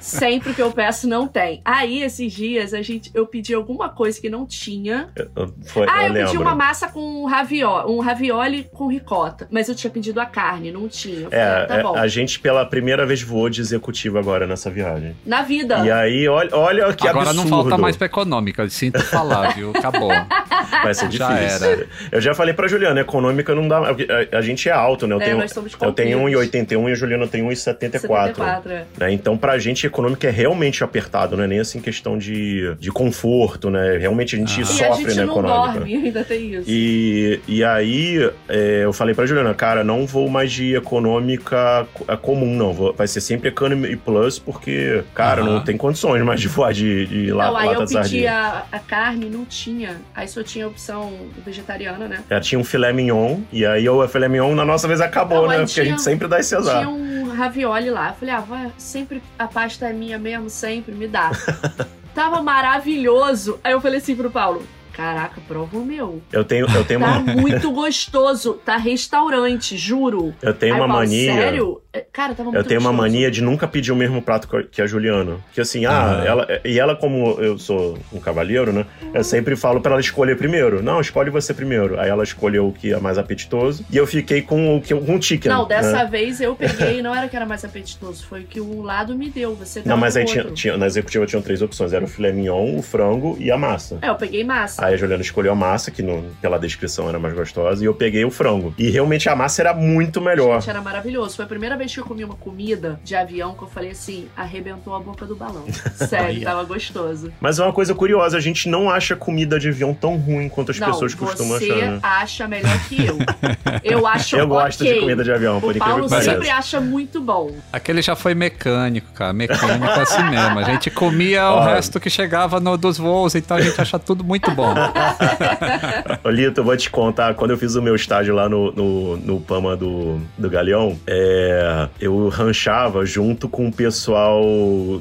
Sempre que eu peço, não tem. Aí, esses dias, a gente, eu pedi alguma coisa que não tinha. Eu- Foi, Ah, eu, eu, pedi uma massa com ravioli, um ravioli com ricota. Mas eu tinha pedido a carne, não tinha. Falei, É, tá é, bom. a gente pela primeira vez voou de executivo agora nessa viagem. Na vida. E aí, olha, olha que Agora absurdo. não falta mais pra econômica, sinto falar, viu? Acabou. Vai ser Já difícil. era. Eu já falei pra Juliana, econômica não dá. A, a gente é alto, né? Eu É, tenho, nós somos eu tenho compridos. 1,81 e a Juliana tem 1,74. 74, é. Né? Então, pra gente, econômica é realmente apertado, não é nem assim questão de, de conforto, né? Realmente a gente Ah. E sofre a gente na não econômica. dorme, ainda tem isso. E, e aí, é, eu falei pra Juliana, cara, não vou mais de econômica co- é comum, não. Vou- vai ser sempre Economy Plus, porque, cara, Aham. não tem condições mais de voar de, de la, não, aí eu pedi a, a carne, não tinha. Aí só tinha a opção vegetariana, né? Já tinha um filé mignon, e aí o filé mignon na nossa vez acabou, Não, né? aí Porque a tinha- gente sempre dá esse azar. Tinha um ravioli lá. Eu falei, ah, vai, sempre a pasta é minha mesmo, sempre, me dá. Tava maravilhoso. Aí eu falei assim pro Paulo: Caraca, prova o meu. Eu tenho, eu tenho Tá uma, muito gostoso. Tá restaurante, juro. eu tenho Aí uma eu falo, mania. Sério? É, Cara, tava muito Eu tenho uma gostoso. mania de nunca pedir o mesmo prato que a- Juliana. Que assim, ah, Aham. ela. E ela, como eu sou um cavalheiro, né? Eu sempre falo pra ela escolher primeiro. Não, escolhe você primeiro. Aí ela escolheu o que é mais apetitoso. E eu fiquei com o que com o chicken. Não, dessa né? vez eu peguei, não era que era mais apetitoso, foi o que um lado me deu. Você Não, mas aí tinha, tinha- na executiva tinham três opções: era o filé mignon, o frango e a massa. É, eu peguei massa. Aí a Juliana escolheu a massa, que no, pela descrição era mais gostosa, e eu peguei o frango. E realmente a massa era muito melhor. Gente, era maravilhoso. Foi a primeira vez que eu comi uma comida de avião que eu falei assim, arrebentou a boca do balão. Sério, tava gostoso. Mas é uma coisa curiosa, a gente não acha comida de avião tão ruim quanto as Não, pessoas costumam você achar. né? acha melhor que eu. Eu acho Eu gosto ok. de comida de avião, por O incrível Paulo que pareça. sempre acha muito bom. Aquele já foi mecânico, cara. Mecânico é assim mesmo. A gente comia o Ó. resto que chegava no, dos voos, então a gente acha tudo muito bom. Ô, Lito, eu vou te contar, quando eu fiz o meu estágio lá no, no, no Pama do, do Galeão, é, eu ranchava junto com o pessoal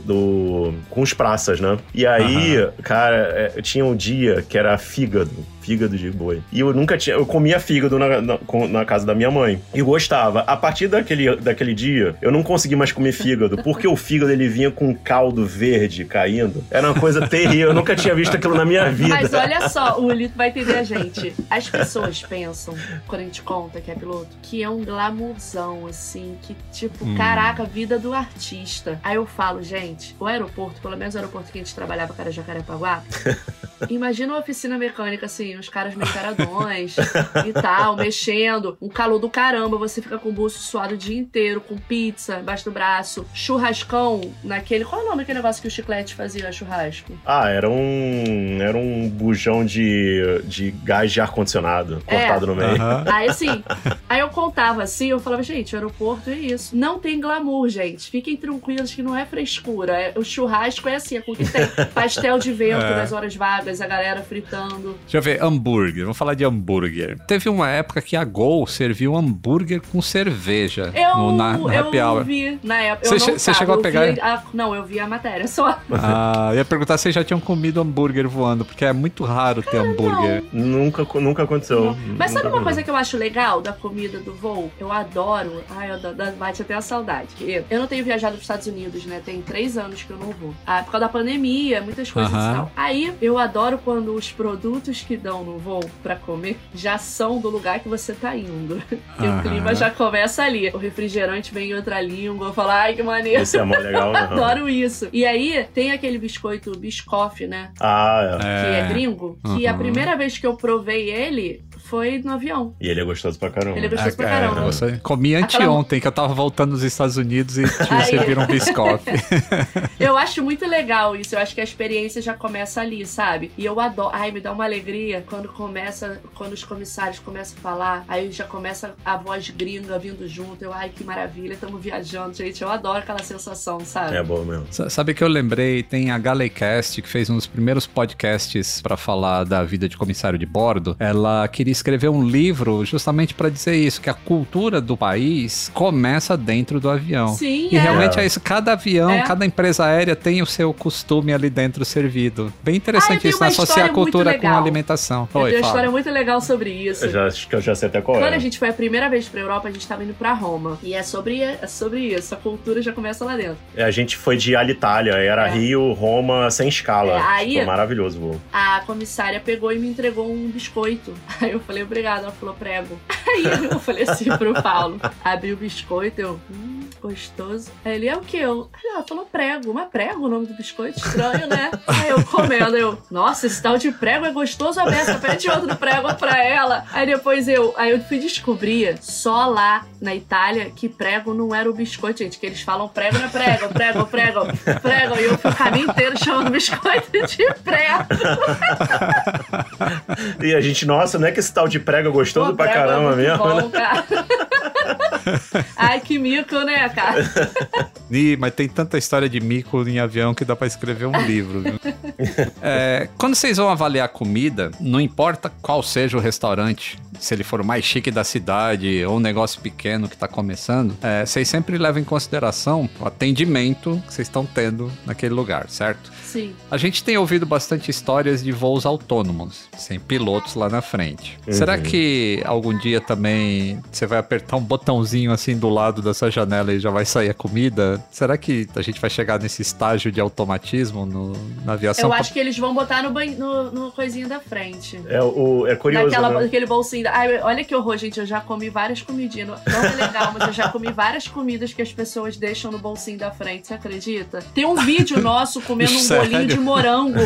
do. com os praças, né? E aí, cara, é, tinha um dia que era fígado. Fígado de boi. E eu nunca tinha. Eu comia fígado na, na, na casa da minha mãe. E gostava. A partir daquele, daquele dia, eu não consegui mais comer fígado, porque o fígado ele vinha com um caldo verde caindo. Era uma coisa terrível. Eu nunca tinha visto aquilo na minha vida. Mas olha só, o Lito vai entender a gente. As pessoas pensam, quando a gente conta que é piloto, que é um glamourzão, assim, que tipo, Hum. caraca, vida do artista. Aí eu falo, gente, o aeroporto, pelo menos o aeroporto que a gente trabalhava, que era Jacarepaguá, imagina uma oficina mecânica, assim, os caras meio caradões e tal, mexendo, um calor do caramba, você fica com o buço suado o dia inteiro, com pizza embaixo do braço, churrascão naquele. Qual é o nome daquele negócio que o chiclete fazia churrasco? Ah, era um. Era um bujão de, de gás de ar-condicionado É. cortado no meio. Aham. Aí assim, aí eu contava assim, eu falava, gente, o aeroporto é isso. Não tem glamour, gente. Fiquem tranquilos que não é frescura. É- o churrasco é assim, é com o que tem. Pastel de vento É. nas horas vagas, a galera fritando. Deixa eu ver, hambúrguer. Vamos falar de hambúrguer. Teve uma época que a Gol serviu hambúrguer com cerveja Eu, no, na, no happy eu hour. vi na época. Você não chegou a pegar? vi a- não, eu vi a matéria só. Ah, ia perguntar se vocês já tinham comido hambúrguer voando, porque é muito raro ter hambúrguer. Nunca, nunca aconteceu. Mas sabe Nunca uma coisa que eu acho legal da comida do voo? Eu adoro. Ai, eu adoro, bate até a saudade. Eu não tenho viajado para os Estados Unidos, né? Tem três anos que eu não vou. Ah, por causa da pandemia, muitas coisas Aham. e tal. Aí eu adoro quando os produtos que dão no voo pra comer já são do lugar que você tá indo. E o clima já começa ali. O refrigerante vem em outra língua. Eu falo, ai, que maneiro. Isso é mó legal, né? adoro isso. E aí tem aquele biscoito Biscoff, né? Ah, é. Que é gringo. Que a Uhum. primeira vez que eu provei ele foi no avião. E ele é gostoso pra caramba. Ele é gostoso pra é, caramba. você- comi Aquela- anteontem, que eu tava voltando dos Estados Unidos e tinha Aí. serviram um biscoff. Eu acho muito legal isso. Eu acho que a experiência já começa ali, sabe? E eu adoro. Ai, me dá uma alegria quando começa, quando os comissários começam a falar. Aí já começa a voz gringa vindo junto. Eu, ai, que maravilha, estamos viajando, gente. Eu adoro aquela sensação, sabe? É bom mesmo. Sa- Sabe que eu lembrei, tem a Galecast, que fez um dos primeiros podcasts pra falar da vida de comissário de bordo. Ela queria escrever um livro justamente pra dizer isso, que a cultura do país começa dentro do avião. Sim, E é. realmente é isso, cada avião, É. cada empresa aérea tem o seu costume ali dentro servido. Bem Ah, interessante tenho isso, né? associar a cultura com legal. alimentação. Eu Oi, uma fala. história muito legal sobre isso. Eu já, acho que eu já sei até qual Quando é. a gente foi a primeira vez pra Europa, a gente tava indo pra Roma. E é sobre, é sobre isso. A cultura já começa lá dentro. É, A gente foi de Alitalia, era É. Rio, Roma, sem escala. É, aí- Foi maravilhoso o voo. a comissária pegou e me entregou um biscoito. Aí eu falei, obrigada. Ela falou, prego. Aí eu falei assim pro Paulo. Abri o biscoito, eu, hum, gostoso. Aí ele, é o que? Eu, ela falou prego. Mas prego o nome do biscoito? Estranho, né? Aí eu comendo, eu, nossa, esse tal de prego é gostoso a beça. Pede outro prego pra ela. Aí depois eu, aí eu fui descobrir só lá na Itália que prego não era o biscoito, gente. Que eles falam prego não é prego, prego, prego, prego. E eu fui o caminho inteiro chamando biscoito de prego. E a gente, nossa, não é que esse tal de prego é gostoso Pô, pra prego é caramba muito mesmo, bom, né? cara. Ai, que mico, né, cara? Ih, mas tem tanta história de mico em avião que dá pra escrever um livro. viu? É, quando vocês vão avaliar comida, não importa qual seja o restaurante, se ele for o mais chique da cidade ou um negócio pequeno que tá começando, é, vocês sempre levam em consideração o atendimento que vocês estão tendo naquele lugar, certo? Sim. A gente tem ouvido bastante histórias de voos autônomos, sem pilotos lá na frente. Uhum. Será que algum dia também você vai apertar um botãozinho assim do lado dessa janela e já vai sair a comida? Será que a gente vai chegar nesse estágio de automatismo no- na aviação? Eu acho que eles vão botar no, ban... no, no coisinho da frente. É, o, é curioso, Naquela, né? Naquele bolsinho. Ai, olha que horror, gente. Eu já comi várias comidinhas. Não é legal, mas eu já comi várias comidas que as pessoas deixam no bolsinho da frente, você acredita? Tem um vídeo nosso comendo um? Bolinho de morango.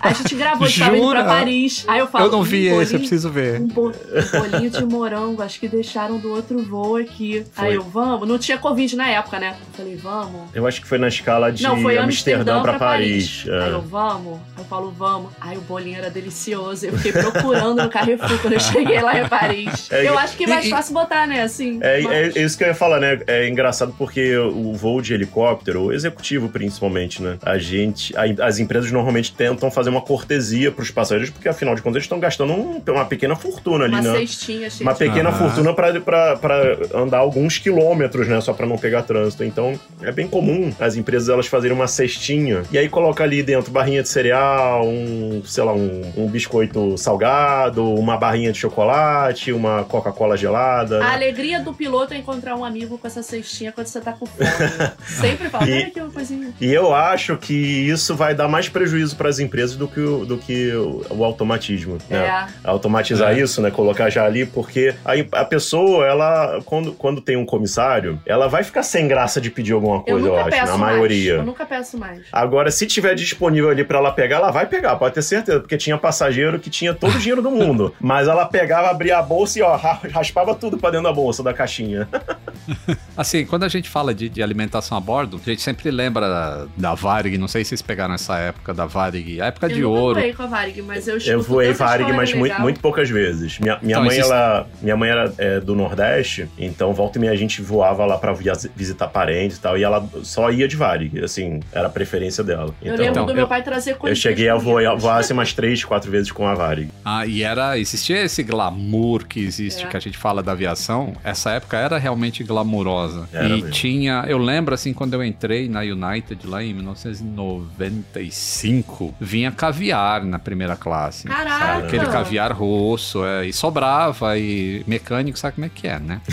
A gente gravou, a gente tava indo pra? Paris. Aí eu falo. Eu não um vi esse, eu bolinho- preciso ver. um, bo- um bolinho de morango, acho que deixaram do outro voo aqui. Aí eu, vamos. Não tinha Covid na época, né? Eu falei, vamos. Eu acho que foi na escala de Não, foi Amsterdã, pra, Paris. Aí É. eu, vamos. Aí eu falo, vamos. Aí o bolinho era delicioso. Eu fiquei procurando no Carrefour quando eu cheguei lá em Paris. É, eu acho que é mais e- fácil botar, né? Assim. É, mas- é isso que eu ia falar, né? É engraçado porque o voo de helicóptero, o executivo principalmente, né? A gente, a- as empresas normalmente tentam fazer uma cortesia pros passageiros, porque afinal de contas eles estão gastando um- uma pequena fortuna ali, uma né? cestinha cheia Uma pequena Aham. fortuna pra andar alguns quilômetros, né? Só pra não pegar trânsito. Então, é bem comum as empresas elas fazerem uma cestinha e aí coloca ali dentro barrinha de cereal, um, sei lá, um, um biscoito salgado, uma barrinha de chocolate, uma Coca-Cola gelada. A alegria do piloto é encontrar um amigo com essa cestinha quando você tá com fome. Sempre fala, E- olha aqui uma coisinha. E eu acho que isso vai dar mais prejuízo para as empresas do que o, do que o, o automatismo. Né? É. Automatizar É. isso, né? Colocar já ali, porque a, a pessoa, ela, quando, quando tem um comissário, ela vai ficar sem graça de pedir alguma Eu coisa, eu, nunca acho, peço na mais. maioria. Eu nunca peço mais. Agora, se tiver disponível ali pra ela pegar, ela vai pegar, pode ter certeza, porque tinha passageiro que tinha todo o dinheiro do mundo. Mas ela pegava, abria a bolsa e, ó, ra- raspava tudo pra dentro da bolsa, da caixinha. Assim, quando a gente fala de, de alimentação a bordo, a gente sempre lembra da, da Varig, não sei se vocês pegaram essa época da Varig, a época eu de ouro. voei com a Varig, mas eu Eu voei Varig, história mas muito, muito poucas vezes. Minha, minha Então, mãe, existe- ela, minha mãe era é, do Nordeste, então volta e meia a gente voava lá pra via- visitar parentes e tal, e ela só ia de Varig, assim, era a preferência dela. Eu Então, lembro Então, do meu eu- pai trazer eu coisas. cheguei a voar, voar assim, umas três, quatro vezes com a Varig. Ah, e era, existia esse glamour que existe, É. que a gente fala da aviação. Essa época era realmente glamurosa. Era e mesmo. tinha, eu lembro assim, quando eu entrei na United lá em 1995, vinha caviar na primeira classe. Caraca! Sabe? Aquele caviar rosso, é, e sobrava, e mecânico sabe como é que é, né?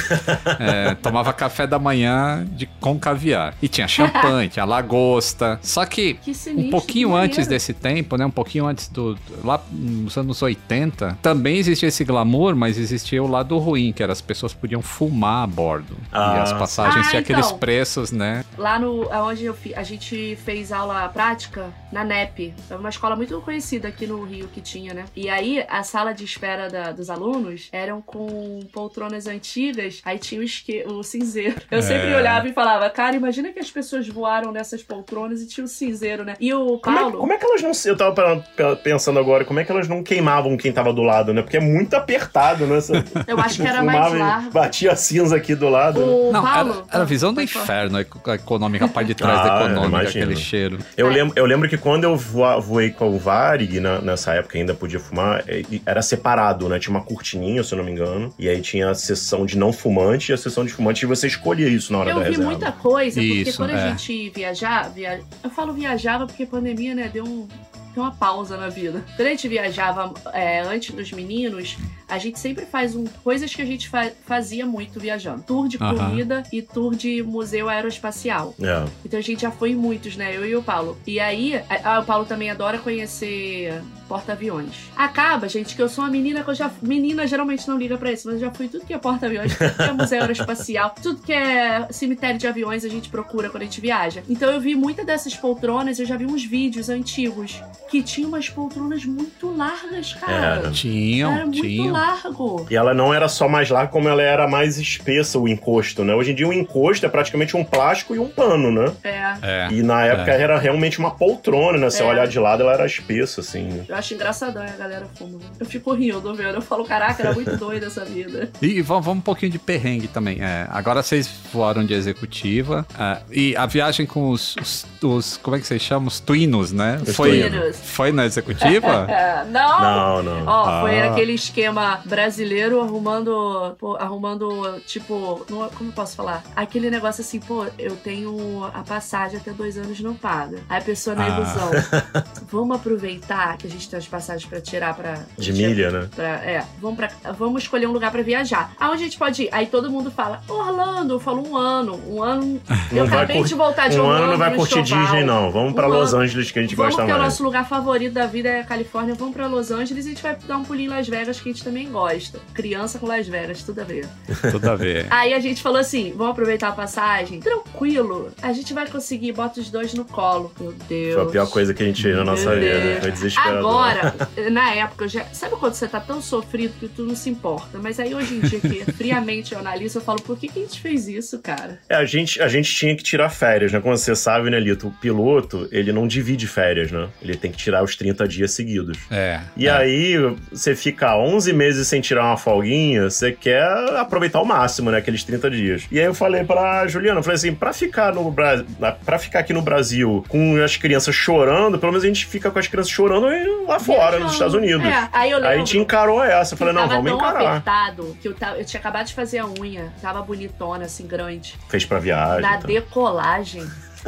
É, tomava café da manhã de, com caviar. E tinha champanhe, tinha lagosta. Só que Que sinistro, um pouquinho que antes desse tempo, né? Um pouquinho antes do. Lá nos anos 80, também existia esse glamour, mas existia o lado ruim, que era as pessoas podiam fumar a bordo. Ah, e as passagens sim. tinham Ah, aqueles então. preços, né? Lá no onde eu a gente fez aula prática Yeah. Na NEP. É uma escola muito conhecida aqui no Rio que tinha, né? E aí a sala de espera da- dos alunos eram com poltronas antigas, aí tinha o, esque, o cinzeiro. Eu sempre É. olhava e falava, cara, imagina que as pessoas voaram nessas poltronas e tinha o cinzeiro, né? E o Como é, Paulo. como é que elas não. Eu tava pe- pe- pensando agora, como é que elas não queimavam quem tava do lado, né? Porque é muito apertado, né? Eu acho que era mais largo. Batia a cinza aqui do lado. né? O Não, Paulo. era, era a visão do inferno, a eco- a econômica, a parte de trás da Ah, econômica, imagino. aquele cheiro. Eu, É. lembro, eu lembro que quando eu voa- voei com o Varig, na- nessa época ainda podia fumar, é, era separado, né? Tinha uma cortininha, se eu não me engano. E aí tinha a sessão de não fumante e a sessão de fumante, e você escolhia isso na hora Eu da vi reserva. muita coisa, porque Isso, quando é. a gente viajar, via... eu falo viajava porque pandemia, né, deu um uma pausa na vida. Quando a gente viajava é, antes dos meninos, a gente sempre faz um, coisas que a gente fa- fazia muito viajando. Tour de comida e tour de museu aeroespacial. É. Então a gente já foi em muitos, né? Eu e o Paulo. E aí, a- a- o Paulo também adora conhecer porta-aviões. Acaba, gente, que eu sou uma menina que eu já. Menina geralmente não liga pra isso, mas eu já fui tudo que é porta-aviões, tudo que é museu aeroespacial, tudo que é cemitério de aviões a gente procura quando a gente viaja. Então eu vi muitas dessas poltronas, eu já vi uns vídeos antigos que tinham umas poltronas muito largas, cara. Era. Tinham, Era muito tinham. Largo. E ela não era só mais larga, como ela era mais espessa, o encosto, né? Hoje em dia o encosto é praticamente um plástico e um pano, né? É. É. E na época era realmente uma poltrona, né? Se É. olhar de lado, ela era espessa, assim. né? Eu acho engraçadão e a galera fuma. Eu fico rindo vendo. Eu falo, caraca, era muito doida essa vida. E vamos, vamos um pouquinho de perrengue também. É, agora vocês voaram de executiva. é, e a viagem com os, os, os- Como é que vocês chamam? Os twinos, né? Os Foi, twinos. foi na executiva? É, não! Não, não. Ó, foi Ah. aquele esquema brasileiro arrumando, pô, arrumando, tipo, não- como eu posso falar? Aquele negócio assim, pô, eu tenho a passagem até dois anos não paga. Aí a pessoa na Ah. ilusão, vamos aproveitar que a gente tem as passagens pra tirar pra... De milha, né? pra- é, vamos, pra, vamos escolher um lugar pra viajar. Aonde a gente pode ir? Aí todo mundo fala, Orlando, eu falo um ano, um ano... Eu Não vai acabei cur- de voltar de Um Orlando ano não vai curtir. Disney, não. Vamos pra Um Los ano. Angeles que a gente Vamos gosta o mais. nosso lugar favorito da vida é a Califórnia. Vamos pra Los Angeles e a gente vai dar um pulinho em Las Vegas que a gente também também gosta. Criança com Las Vegas, tudo a ver. Tudo a ver. Aí a gente falou assim: vamos aproveitar a passagem? Tranquilo, a gente vai conseguir, bota os dois no colo. Meu Deus. Foi a pior coisa que a gente fez na nossa vida. Deus. Foi desesperador. Agora, na época, já. Sabe quando você tá tão sofrido que tu não se importa? Mas aí hoje em dia, que friamente eu analiso, eu falo, por que, que a gente fez isso, cara? É, a gente, a gente tinha que tirar férias, né? Como você sabe, né, Lito? O piloto, ele não divide férias, né? Ele tem que tirar os 30 dias seguidos. É. E é. aí, você fica 11 meses sem tirar uma folguinha, você quer aproveitar ao máximo, né? Aqueles 30 dias. E aí eu falei pra Juliana, eu falei assim, pra ficar no Brasil, para ficar aqui no Brasil com as crianças chorando, pelo menos a gente fica com as crianças chorando lá fora, nos Estados Unidos. É, aí eu lembro. Aí a gente encarou essa. Eu falei, não, vamos tão encarar. apertado que eu, tava, eu tinha acabado de fazer a unha, tava bonitona, assim, grande. Fez pra viagem. Na tá. decolagem.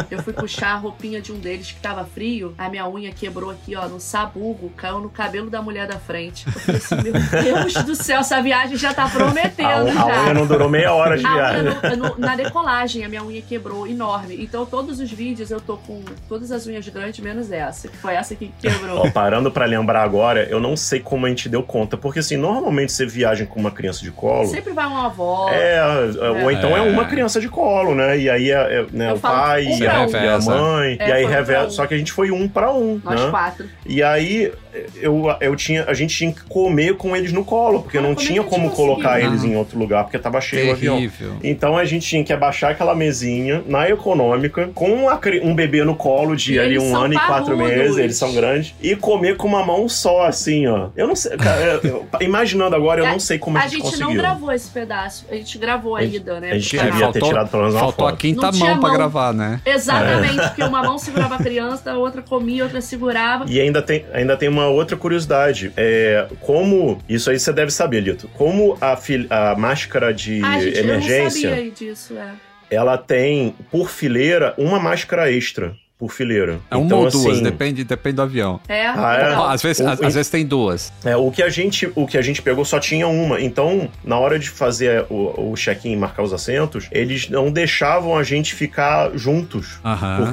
Eu fui puxar a roupinha de um deles que tava frio, a minha unha quebrou aqui, ó, no sabugo, caiu no cabelo da mulher da frente. Eu falei assim, meu Deus do céu, essa viagem já tá prometendo A, já. a unha não durou meia hora de viagem. no- no- na decolagem, a minha unha quebrou enorme. Então, todos os vídeos eu tô com todas as unhas grandes, menos essa, que foi essa que quebrou. Ó, parando pra lembrar agora, eu não sei como a gente deu conta. Porque, assim, normalmente você viaja com uma criança de colo. Sempre vai uma avó. É, ou então é. É. uma criança de colo, né? E aí é, é, né, o pai e pra a, e a mãe. É, e aí revela. um. Só que a gente foi um pra um. Nós né? quatro. E aí eu, eu tinha, a gente tinha que comer com eles no colo, porque Ah, não como é tinha a gente como conseguiu? colocar eles em outro lugar, porque tava cheio o avião. Terrível. Então a gente tinha que abaixar aquela mesinha na econômica, com a um bebê no colo de E ali um ano e quatro parrudos. meses, eles são grandes, e comer com uma mão só, assim, ó. Eu não sei, cara, eu- imaginando agora, eu A- não sei como a, A gente, gente não conseguiu. gravou esse pedaço. A gente gravou a, A gente- ida, né? a gente devia canal. ter tirado pelo menos uma faltou a foto. quinta Não tinha mão pra mão. gravar, né? Exatamente, porque uma mão segurava a criança, a outra comia, a outra segurava. E ainda tem, ainda tem uma outra curiosidade. É, como. Isso aí você deve saber, Lito. Como a, a máscara de Ah, gente, emergência, eu não sabia disso, é. ela tem, por fileira, uma máscara extra por fileira. É uma então, ou duas, assim, depende, depende do avião. É? Ah, é? Às vezes, O- às, às vezes tem duas. É, o que a gente o que a gente pegou só tinha uma. Então, na hora de fazer o, o check-in e marcar os assentos, eles não deixavam a gente ficar juntos.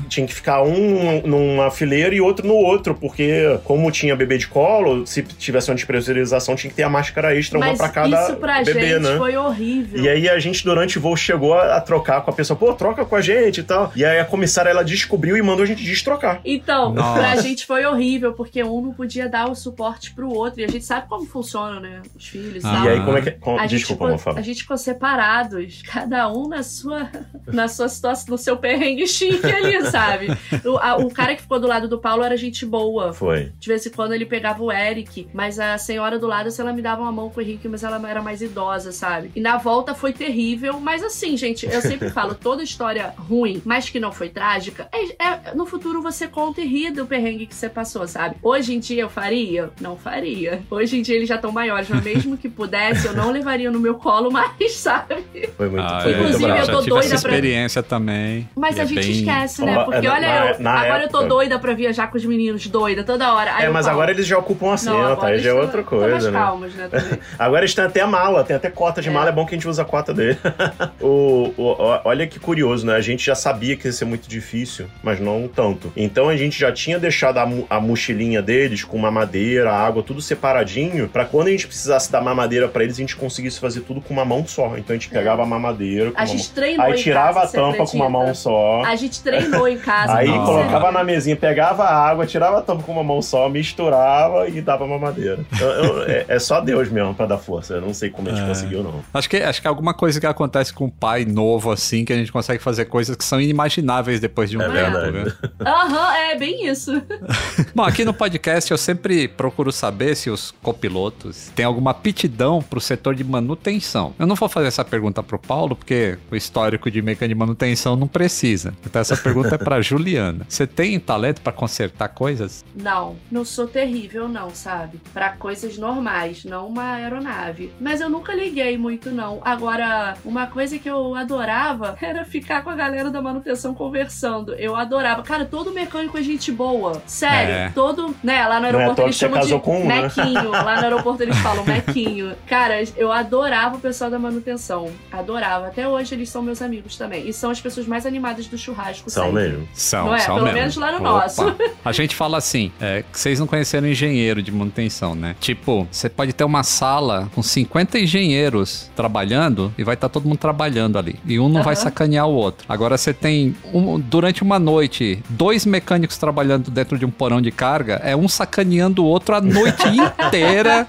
Tinha que ficar um numa fileira e outro no outro, porque como tinha bebê de colo, se tivesse uma despressurização, tinha que ter a máscara extra, uma Mas pra cada isso pra bebê, gente né? foi horrível. E aí a gente, durante o voo, chegou a, a trocar com a pessoa. Pô, troca com a gente e tal. E aí a comissária, ela descobriu e mandou a gente destrocar. Então, Nossa. pra gente foi horrível, porque um não podia dar o suporte pro outro. E a gente sabe como funciona, né? Os filhos e Ah. tal. E aí, como é que... com- A gente, Desculpa, ficou, Mafala. a gente ficou separados, cada um na sua, na sua situação, no seu perrengue chique ali, sabe? O, a- o cara que ficou do lado do Paulo era gente boa. Foi. De vez em quando ele pegava o Eric, mas a senhora do lado, se ela me dava uma mão com o Henrique, mas ela era mais idosa, sabe? E na volta foi terrível, mas assim, gente, eu sempre falo, toda história ruim, mas que não foi trágica, é- é- no futuro você conta e ri do perrengue que você passou, sabe? Hoje em dia eu faria? Não faria. Hoje em dia eles já estão maiores, mas mesmo que pudesse, eu não levaria no meu colo mais, sabe? Foi muito, Ah, foi é. muito Inclusive, bravo. eu já tô doida essa pra- experiência também. Mas E a é gente bem- esquece, né? Porque na- olha, na- eu, na agora eu tô época- doida pra viajar com os meninos, doida, toda hora. Aí É, eu mas falo, agora eles já ocupam assento, não, agora aí já é outra coisa, né? calmos, né? Agora eles têm até a mala, tem até cota de É. mala, é bom que a gente usa a cota dele. o, o- olha que curioso, né? A gente já sabia que ia ser muito difícil, mas não tanto. Então a gente já tinha deixado a, a mochilinha deles com mamadeira, água, tudo separadinho, pra quando a gente precisasse dar mamadeira pra eles, a gente conseguisse fazer tudo com uma mão só. Então a gente pegava a mamadeira com A uma gente mão. treinou Aí em tirava casa, a tampa com uma mão só. A gente treinou em casa. Aí Nossa. colocava na mesinha, pegava a água, tirava a tampa com uma mão só, misturava e dava mamadeira. Eu- eu- é, é só Deus mesmo pra dar força. Eu não sei como a gente É. conseguiu, não. Acho que, acho que é alguma coisa que acontece com um pai novo, assim, que a gente consegue fazer coisas que são inimagináveis depois de um É tempo. verdade. né? Aham, é bem isso. Bom, aqui no podcast eu sempre procuro saber se os copilotos têm alguma aptidão pro setor de manutenção. Eu não vou fazer essa pergunta pro Paulo, porque o histórico de mecânica de manutenção não precisa. Então essa pergunta é pra Juliana. Você tem talento pra consertar coisas? Não, não sou terrível, não, sabe? Pra coisas normais, não uma aeronave. Mas eu nunca liguei muito, não. Agora, uma coisa que eu adorava era ficar com a galera da manutenção conversando. Eu adorava. Cara, todo mecânico é gente boa. Sério, É. todo, né, lá no Não é aeroporto toa eles chamam de um, né? Mequinho. Lá no aeroporto eles falam Mequinho. Cara, eu adorava o pessoal da manutenção. Adorava. Até hoje eles são meus amigos também. E são as pessoas mais animadas do churrasco São sempre. mesmo. São, Não é? são Pelo mesmo. menos lá no Opa. nosso. A gente fala assim, é, que vocês não conheceram engenheiro de manutenção, né? Tipo, você pode ter uma sala com 50 engenheiros trabalhando e vai estar todo mundo trabalhando ali. E um não vai Aham. sacanear o outro. Agora você tem, um- durante uma noite, dois mecânicos trabalhando dentro de um porão de carga, é um sacaneando o outro a noite inteira.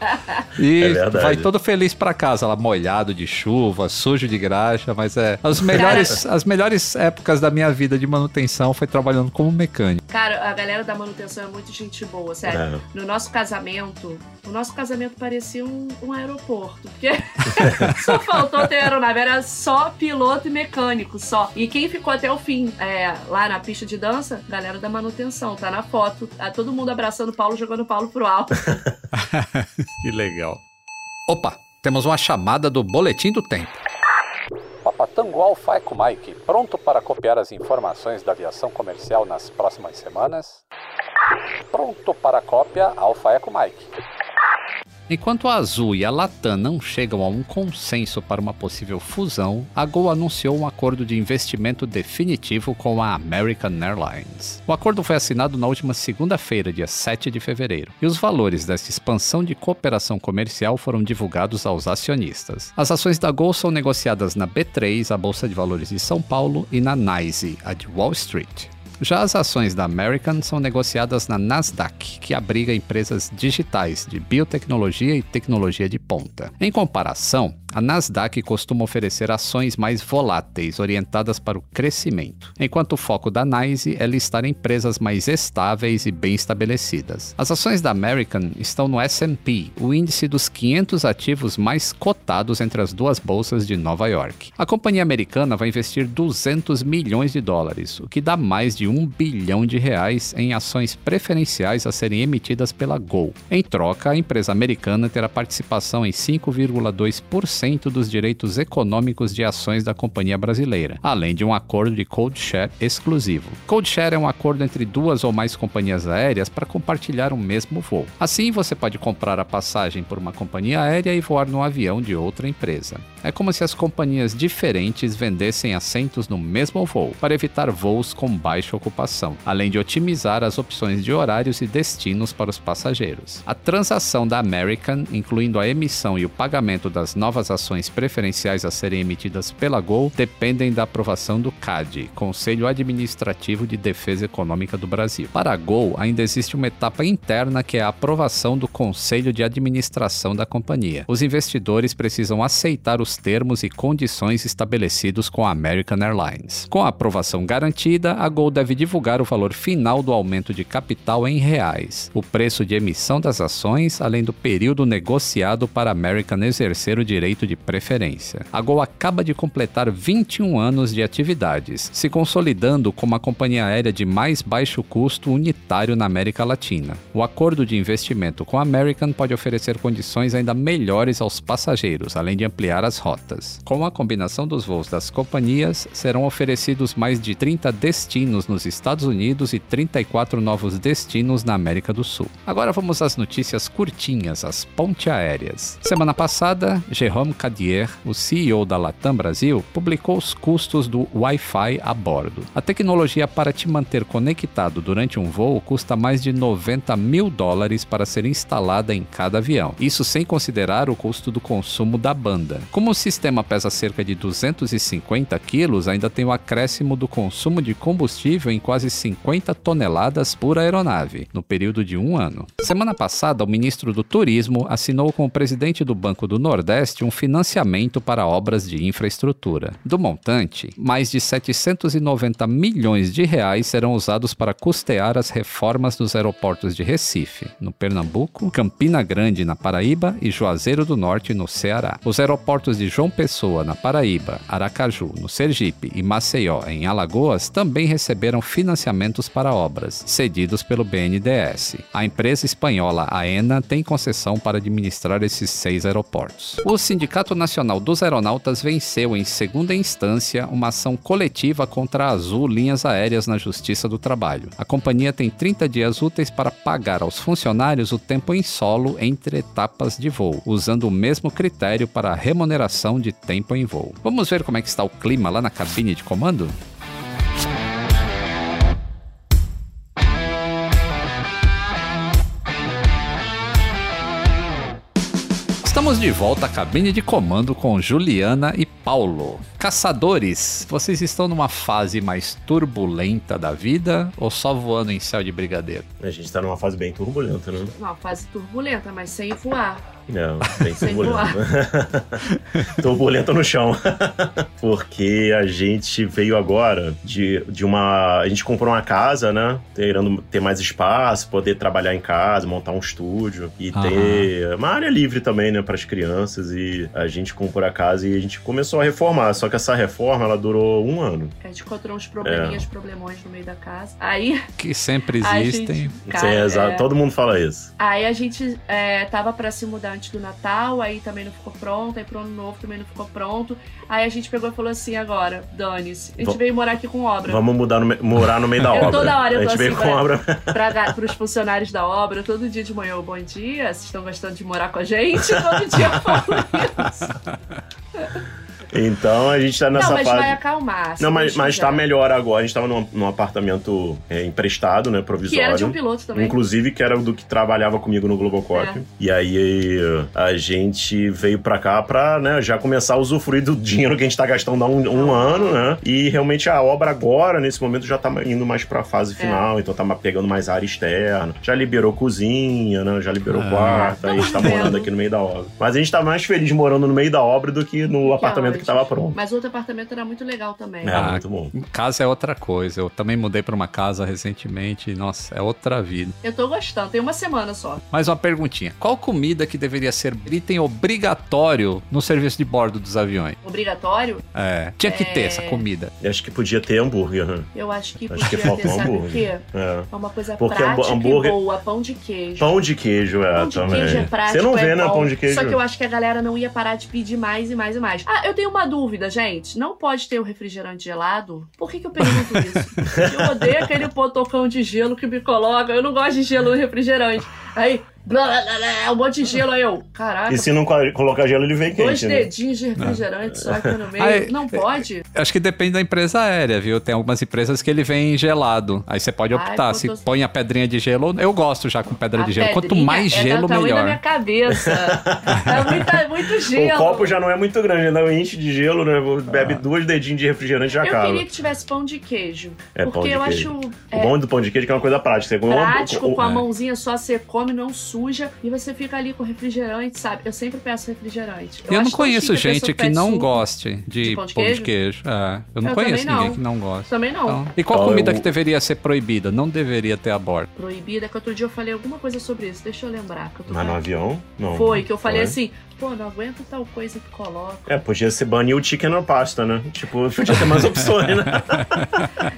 E É vai todo feliz pra casa, lá molhado de chuva, sujo de graxa, mas é. As melhores, as melhores épocas da minha vida de manutenção foi trabalhando como mecânico. Cara, a galera da manutenção é muito gente boa, sério. É. No nosso casamento, o nosso casamento parecia um, um aeroporto. Porque só faltou ter aeronave, era só piloto e mecânico, só. E quem ficou até o fim é, lá na pista de dança, galera da manutenção, tá na foto. Tá todo mundo abraçando o Paulo, jogando o Paulo pro alto. Que legal. Opa, temos uma chamada do Boletim do Tempo. Papatango Alfa Eco Mike, pronto para copiar as informações da aviação comercial nas próximas semanas? Pronto para cópia Alfa Eco Mike. Enquanto a Azul e a Latam não chegam a um consenso para uma possível fusão, a Gol anunciou um acordo de investimento definitivo com a American Airlines. O acordo foi assinado na última segunda-feira, dia 7 de fevereiro, e os valores desta expansão de cooperação comercial foram divulgados aos acionistas. As ações da Gol são negociadas na B3, a Bolsa de Valores de São Paulo, e na NYSE, a de Wall Street. Já as ações da American são negociadas na Nasdaq, que abriga empresas digitais de biotecnologia e tecnologia de ponta. Em comparação, a Nasdaq costuma oferecer ações mais voláteis, orientadas para o crescimento, enquanto o foco da NYSE é listar empresas mais estáveis e bem estabelecidas. As ações da American estão no S&P, o índice dos 500 ativos mais cotados entre as duas bolsas de Nova York. A companhia americana vai investir 200 milhões de dólares, o que dá mais de um bilhão de reais em ações preferenciais a serem emitidas pela Gol. Em troca, a empresa americana terá participação em 5,2% dos direitos econômicos de ações da companhia brasileira, além de um acordo de code share exclusivo. Code share é um acordo entre duas ou mais companhias aéreas para compartilhar o mesmo voo. Assim, você pode comprar a passagem por uma companhia aérea e voar no avião de outra empresa. É como se as companhias diferentes vendessem assentos no mesmo voo, para evitar voos com baixa ocupação, além de otimizar as opções de horários e destinos para os passageiros. A transação da American, incluindo a emissão e o pagamento das novas ações preferenciais a serem emitidas pela Gol, dependem da aprovação do CAD, Conselho Administrativo de Defesa Econômica do Brasil. Para a Gol, ainda existe uma etapa interna que é a aprovação do Conselho de Administração da companhia. Os investidores precisam aceitar os termos e condições estabelecidos com a American Airlines. Com a aprovação garantida, a Gol deve divulgar o valor final do aumento de capital em reais, o preço de emissão das ações, além do período negociado para a American exercer o direito de preferência. A Gol acaba de completar 21 anos de atividades, se consolidando como a companhia aérea de mais baixo custo unitário na América Latina. O acordo de investimento com a American pode oferecer condições ainda melhores aos passageiros, além de ampliar as rotas. Com a combinação dos voos das companhias, serão oferecidos mais de 30 destinos nos Estados Unidos e 34 novos destinos na América do Sul. Agora vamos às notícias curtinhas, as ponte aéreas. Semana passada, Cadier, o CEO da Latam Brasil, publicou os custos do Wi-Fi a bordo. A tecnologia para te manter conectado durante um voo custa mais de 90 mil dólares para ser instalada em cada avião. Isso sem considerar o custo do consumo da banda. Como o sistema pesa cerca de 250 quilos, ainda tem o acréscimo do consumo de combustível em quase 50 toneladas por aeronave, no período de um ano. Semana passada, o ministro do Turismo assinou com o presidente do Banco do Nordeste um financiamento para obras de infraestrutura. Do montante, mais de 790 milhões de reais serão usados para custear as reformas dos aeroportos de Recife, no Pernambuco, Campina Grande, na Paraíba e Juazeiro do Norte, no Ceará. Os aeroportos de João Pessoa, na Paraíba, Aracaju, no Sergipe e Maceió, em Alagoas, também receberam financiamentos para obras, cedidos pelo BNDES. A empresa espanhola AENA tem concessão para administrar esses seis aeroportos. O Sindicato Sindicato Nacional dos Aeronautas venceu em segunda instância uma ação coletiva contra a Azul Linhas Aéreas na Justiça do Trabalho. A companhia tem 30 dias úteis para pagar aos funcionários o tempo em solo entre etapas de voo, usando o mesmo critério para a remuneração de tempo em voo. Vamos ver como é que está o clima lá na cabine de comando? Estamos de volta à cabine de comando com Juliana e Paulo. Caçadores, vocês estão numa fase mais turbulenta da vida ou só voando em céu de brigadeiro? A gente tá numa fase bem turbulenta, né? Uma fase turbulenta, mas sem voar. Não, bem Sem turbulenta. turbulenta no chão. Porque a gente veio agora de, de uma. A gente comprou uma casa, né? Querendo ter mais espaço, poder trabalhar em casa, montar um estúdio e Aham. ter uma área livre também, né, para as crianças. E a gente comprou a casa e a gente começou a reformar. Só que essa reforma, ela durou um ano. A gente encontrou uns probleminhas, problemões no meio da casa. Aí, Que sempre a existem. gente. Sim, Cara, exato. é, Todo mundo fala isso. Aí a gente é, tava pra se mudar antes do Natal, aí também não ficou pronto, aí pro ano novo também não ficou pronto. Aí a gente pegou e falou assim: agora, dane-se. A gente Va- veio morar aqui com obra. Vamos mudar no morar no meio da Eu obra. toda hora eu a gente veio assim, com vai. obra. Pra, pros funcionários da obra, todo dia de manhã, eu, bom dia, vocês estão gostando de morar com a gente? Todo dia eu falo isso. Então a gente tá nessa não, mas fase. vai acalmar. Não, mas, mas tá melhor agora. A gente tava num, num apartamento é, emprestado, né? Que Provisório. era de um piloto também. Inclusive, que era do que trabalhava comigo no Globocop. É. E aí a gente veio pra cá pra né, já começar a usufruir do dinheiro que a gente tá gastando há um, um ano, né? E realmente a obra agora, nesse momento, já tá indo mais pra fase É. final, então tá pegando mais área externa. Já liberou cozinha, né? Já liberou Ah. quarto, aí a gente tá morando aqui no meio da obra. Mas a gente tá mais feliz morando no meio da obra do que no Que apartamento antes. Que tava pronto. Mas o outro apartamento era muito legal também. É, Ah, muito bom. Casa é outra coisa. Eu também mudei pra uma casa recentemente. e, Nossa, é outra vida. Eu tô gostando, tem uma semana só. Mais uma perguntinha. Qual comida que deveria ser item obrigatório no serviço de bordo dos aviões? Obrigatório, É, tinha que ter É. essa comida. Eu acho que podia ter hambúrguer, né? eu acho que Acho podia que ter, faltou sabe o hambúrguer. quê? É. É uma coisa Porque prática hambúrguer- e boa, pão de queijo. Pão de queijo, é, Pão de também. queijo é prático, Você não vê, é né, pão de queijo? Só que eu acho que a galera não ia parar de pedir mais e mais e mais. Ah, eu tenho uma dúvida, gente. Não pode ter o refrigerante gelado? Por que, que eu pergunto isso? eu odeio aquele potocão de gelo que me coloca. Eu não gosto de gelo no refrigerante. Aí, blá, blá, blá, blá, um monte de gelo. Aí eu, caraca, E se não co- colocar gelo, ele vem dois quente, né? dedinhos de refrigerante só aqui no meio. Aí, não pode? Acho que depende da empresa aérea, viu? Tem algumas empresas que ele vem gelado. Aí você pode Ai, optar. Se botou- põe a pedrinha de gelo, eu gosto já com pedra A de gelo. Quanto mais é gelo, do tamanho da minha melhor. cabeça. é muita, muito gelo. O copo já não é muito grande, ainda enche de gelo, né? Bebe duas dedinhos de refrigerante e já Eu acaba. queria que tivesse pão de queijo. É, pão porque de eu queijo. acho O é, bom do pão de queijo é que é uma coisa prática. Você prático, com a é. mãozinha só você come, não suja, e você fica ali com refrigerante, sabe? Eu sempre peço refrigerante. Eu, não acho tão conheço gente que não goste de, De pão, pão de de queijo. É, eu não Eu conheço ninguém não. que não gosta. Também não. Então, e qual Então, comida eu- que deveria ser proibida? Não deveria ter a bordo. Proibida, que outro dia eu falei alguma coisa sobre isso. Deixa eu lembrar. Que eu tô Mas no avião? Não. Foi, que eu falei Foi? assim, pô, não aguento tal coisa que coloca. É, podia ser banir o chicken or pasta, né? Tipo, podia ter mais opções, né?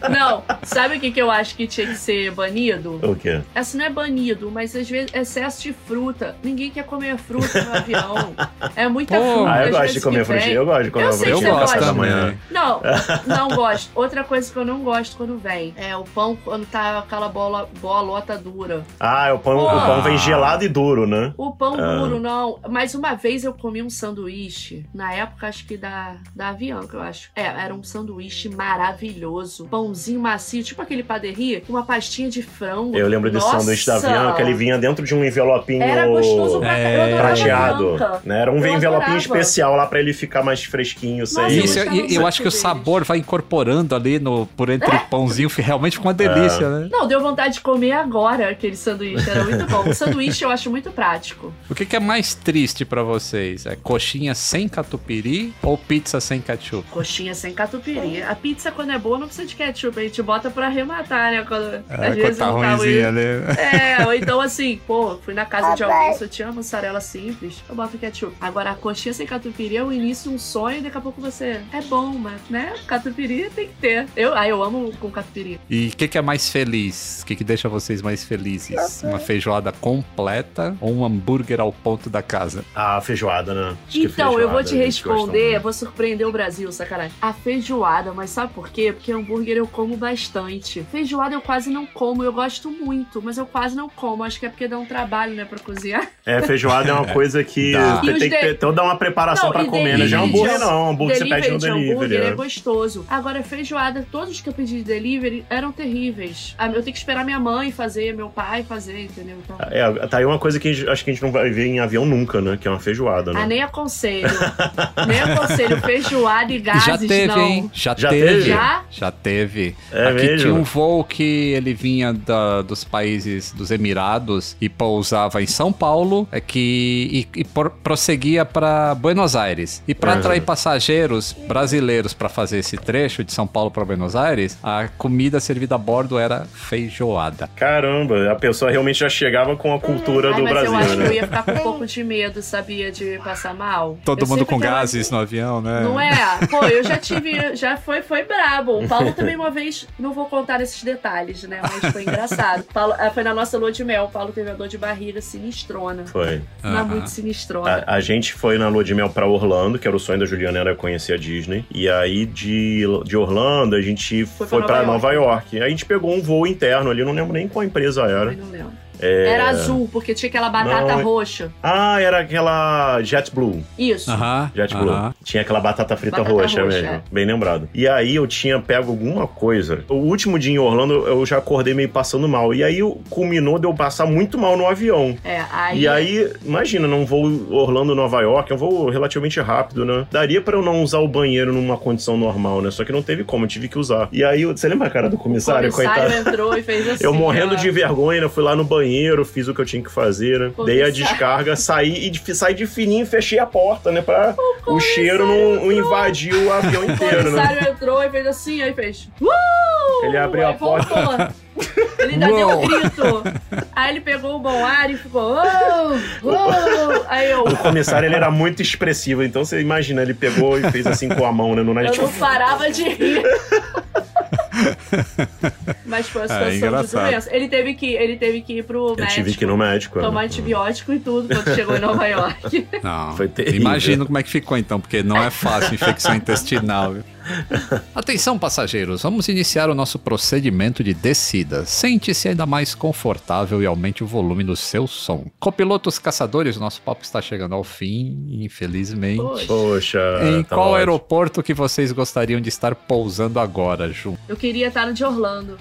Não, sabe o que, que eu acho que tinha que ser banido? o quê? Essa não é banido, mas às vezes excesso de fruta. Ninguém quer comer fruta no avião. É muita Pô. fruta. Ah, eu gosto de comer frutinha. Eu gosto de comer Eu sei frutinha que Eu gosto da gosta. manhã. Não, não gosto. Outra coisa que eu não gosto quando vem é o pão quando tá aquela bola, bolota dura. Ah, o pão, o pão vem gelado e duro, né? O pão Ah. duro, não. Mas uma vez eu comi um sanduíche, na época acho que da, da Avianca, eu acho. É, era um sanduíche maravilhoso. Pãozinho macio, tipo aquele paderri, com uma pastinha de frango. Eu lembro desse Nossa! sanduíche da Avianca, ele vinha dentro de um envelopinho Era gostoso pra É, eu prateado. Né? Era um Eu envelopinho adorava. especial lá pra ele ficar mais fresquinho, sem... Nossa, eu Isso, gostava e, e eu muito acho que o sabor vai incorporando ali no, por entre É. pãozinho, realmente fica uma delícia, né? Não, deu vontade de comer agora aquele sanduíche, era muito bom. O sanduíche eu acho muito prático. O que, que é mais triste pra vocês? É coxinha sem catupiry ou pizza sem ketchup? Coxinha sem catupiry. A pizza, quando é boa, não precisa de ketchup. A gente bota pra arrematar, né? Quando, É, às quando vezes tá não tá ruimzinha muito- ali. É, ou então assim, pô, fui na casa de alguém, só tinha mussarela simples, eu boto ketchup. Agora, a coxinha sem catupiry é o início de um sonho e daqui a pouco você. É bom, mas, né? Catupiry tem que ter. Eu, ah, eu amo com catupiry. E o que, que é mais feliz? O que, que deixa vocês mais felizes? Uma feijoada completa ou um hambúrguer ao ponto da casa? A feijoada, né? Acho Então, eu vou feijoada te responder, vou surpreender o Brasil, sacanagem. A feijoada, mas sabe por quê? Porque hambúrguer eu como bastante. Feijoada eu quase não como, eu gosto muito, mas eu quase não como. Acho que é porque dá um trabalho, né, pra cozinhar. É, feijoada é uma coisa que Dá. tem, que ter toda uma preparação Não, pra comer, né? Já delivery hambúrguer não, hambúrguer você pede no de hambúrguer delivery. é né? gostoso. Agora, feijoada, todos que eu pedi de delivery eram terríveis. Ah, Eu tenho que esperar minha mãe fazer, meu pai fazer, entendeu? Então, É, tá aí uma coisa que gente- acho que a gente não vai ver em avião nunca, né? Que é uma feijoada, né? ah, nem aconselho. nem aconselho feijoada e gases, Já teve, não. hein? Já, Já teve. teve? Já? Já teve. É Aqui mesmo? tinha um voo que ele vinha da- dos países dos Emirados e pousava em São Paulo, é que e, e por- prosseguia para Buenos Aires. E para Uhum. atrair passageiros brasileiros para fazer esse trecho de São Paulo para Buenos Aires, a comida servida a bordo era feijoada. Caramba, a pessoa realmente já chegava com a cultura Ai, do mas Brasil, eu acho que eu né? ia ficar com um pouco de medo, sabia? De passar mal. Todo Eu mundo com gases no avião, né? Não é? Pô, eu já tive. Já foi, foi brabo. O Paulo também uma vez. Não vou contar esses detalhes, né? Mas foi engraçado. Paulo, ah, foi na nossa lua de mel. O Paulo teve a dor de barriga sinistrona. Foi. Não é Aham. muito sinistrona. A, a gente foi na lua de mel pra Orlando, que era o sonho da Juliana, era conhecer a Disney. E aí de, de Orlando a gente Foi foi, pra pra Nova Nova York. Aí a gente pegou um voo interno ali, não lembro nem qual empresa era. Eu não lembro. É... Era azul, porque tinha aquela batata Não, é- roxa. Ah, era aquela JetBlue. Isso. Aham. JetBlue. aham. Tinha aquela batata frita Batata roxa, roxa, mesmo. é. Bem lembrado. E aí eu tinha pego alguma coisa. O último dia em Orlando eu já acordei meio passando mal. E aí culminou de eu passar muito mal no avião. É, aí. E aí, imagina, num voo Orlando-Nova York, é um voo relativamente rápido, né? Daria pra eu não usar o banheiro numa condição normal, né? Só que não teve como, eu tive que usar. E aí, você lembra a cara do o comissário, comissário coitado? entrou e fez assim. Eu morrendo ó. de vergonha, né? fui lá no banheiro, fiz o que eu tinha que fazer, né? Dei a descarga, saí e de- saí de fininho e fechei a porta, né? Pra o, cheiro não, não invadir o avião O inteiro, né? comissário entrou e fez assim, aí fez. Uh! Ele abriu a Aí porta. voltou. Ele ainda deu um grito. Aí ele pegou o bom ar e ficou. "Uou, uou". Aí eu. O comissário, ele era muito expressivo, então você imagina, ele pegou e fez assim com a mão, né? No nariz, Eu não parava de rir. Mas foi uma situação de engraçado. doença. Ele teve que, ele teve que ir pro eu médico. tive que ir no médico. Tomar né? antibiótico e tudo quando chegou em Nova York. Não. Foi terrível. Imagino como é que ficou então, porque não é fácil infecção intestinal. Atenção, passageiros, vamos iniciar o nosso procedimento de descida. Sente-se ainda mais confortável e aumente o volume do seu som. Copilotos caçadores, o nosso papo está chegando ao fim, infelizmente. Poxa. Em tá qual ótimo. aeroporto que vocês gostariam de estar pousando agora, Ju? Eu queria estar no de Orlando.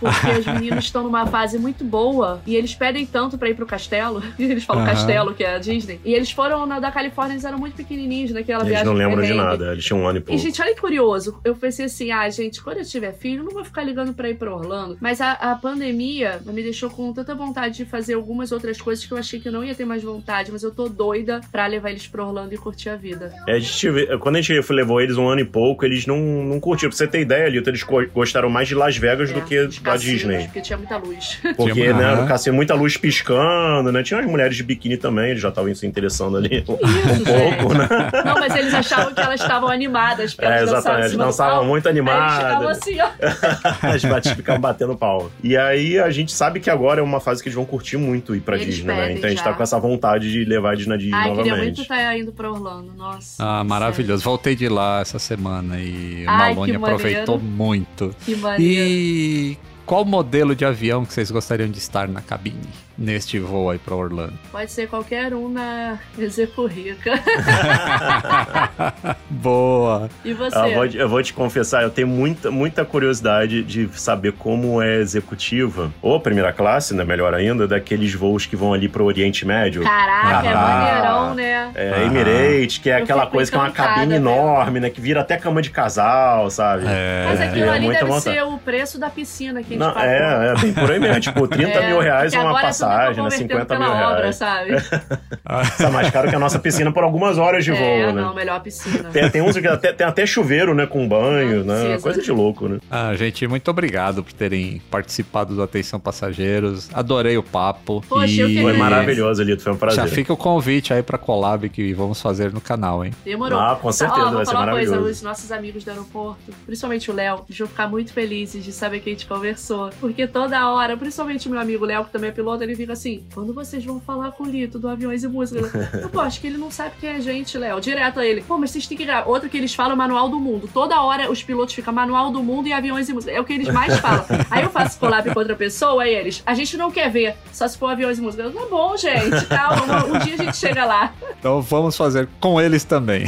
Porque os meninos estão numa fase muito boa e eles pedem tanto pra ir pro castelo. Eles falam Aham. castelo, que é a Disney. E eles foram na da Califórnia, eles eram muito pequenininhos naquela Eles viagem. não lembram de nada, eles tinham um ano e E, pouco. gente, olha que curioso. Eu pensei assim, ah, gente, quando eu tiver filho, eu não vou ficar ligando pra ir pra Orlando. Mas a, a pandemia me deixou com tanta vontade de fazer algumas outras coisas que eu achei que eu não ia ter mais vontade. Mas eu tô doida pra levar eles pra Orlando e curtir a vida. É, a gente quando a gente levou eles um ano e pouco, eles não, não curtiram. Pra você ter ideia, Lito, eles go- gostaram mais de Las Vegas do É, que os da cassinos, Disney. Porque tinha muita luz. Porque, Tinha- né, no cassino, muita luz piscando, né? Tinha as mulheres de biquíni também, eles já estavam se interessando ali um, Isso, pouco, gente. né? Não, mas eles achavam que elas estavam animadas. Porque É, exatamente. Eles dançavam muito animadas. assim, ó. As batidas ficavam batendo pau. E aí a gente sabe que agora é uma fase que eles vão curtir muito ir pra Eles Disney, né? Então a gente já. tá com essa vontade de levar eles na Disney Ai, queria novamente. muito estar indo pra Orlando. Nossa. Ah, maravilhoso. Voltei de lá essa semana e o Ai, Malone aproveitou muito. Sério, Que maneiro. E qual modelo de avião que vocês gostariam de estar na cabine neste voo aí pra Orlando? Pode ser qualquer um na Execo Rica. Boa! E você? Eu vou, eu vou te confessar, eu tenho muita, muita curiosidade de saber como é executiva, ou primeira classe, né, melhor ainda, daqueles voos que vão ali pro Oriente Médio. Caraca, é Ah. maneirão, né? É, Aham. Emirates, que é aquela coisa que é uma cabine enorme, né? Que vira até cama de casal, sabe? É, Mas aquilo é ali deve vontade. ser o preço da piscina que a gente Não, pagou. é, é bem por aí mesmo. Tipo, 30 É, mil reais uma passagem, né? convertendo 50 mil pela obra, reais. sabe? Tá mais caro que a nossa piscina por algumas horas de voo, é, né? não, melhor piscina. Tem, tem uns que até, tem até chuveiro, né? Com banho, Não né? precisa. Coisa de louco, né? Ah, gente, muito obrigado por terem participado do Atenção Passageiros. Adorei o papo. Poxa, e... eu Foi maravilhoso, Lito. Foi um prazer. Já fica o convite aí pra collab que vamos fazer no canal, hein? Demorou. Ah, com certeza, Ó, vou vai ser falar uma coisa, maravilhoso. os nossos amigos do aeroporto, principalmente o Léo, eles vão ficar muito felizes de saber que a gente conversou. Porque toda hora, principalmente o meu amigo Léo, que também é piloto, ele fica assim: quando vocês vão falar com o Lito do Aviões e Música? Eu, pô, acho que ele não sabe quem é a gente, Léo. Direto a ele. Pô, mas vocês têm que gravar. Outro que eles falam Manual do Mundo. Toda hora os pilotos ficam Manual do Mundo e Aviões e Música. É o que eles mais falam. Aí eu faço collab com outra pessoa, aí eles, a gente não quer ver, só se for Aviões e Música. Eu, tá bom, gente, calma, um dia a gente chega lá. Então vamos fazer com eles também.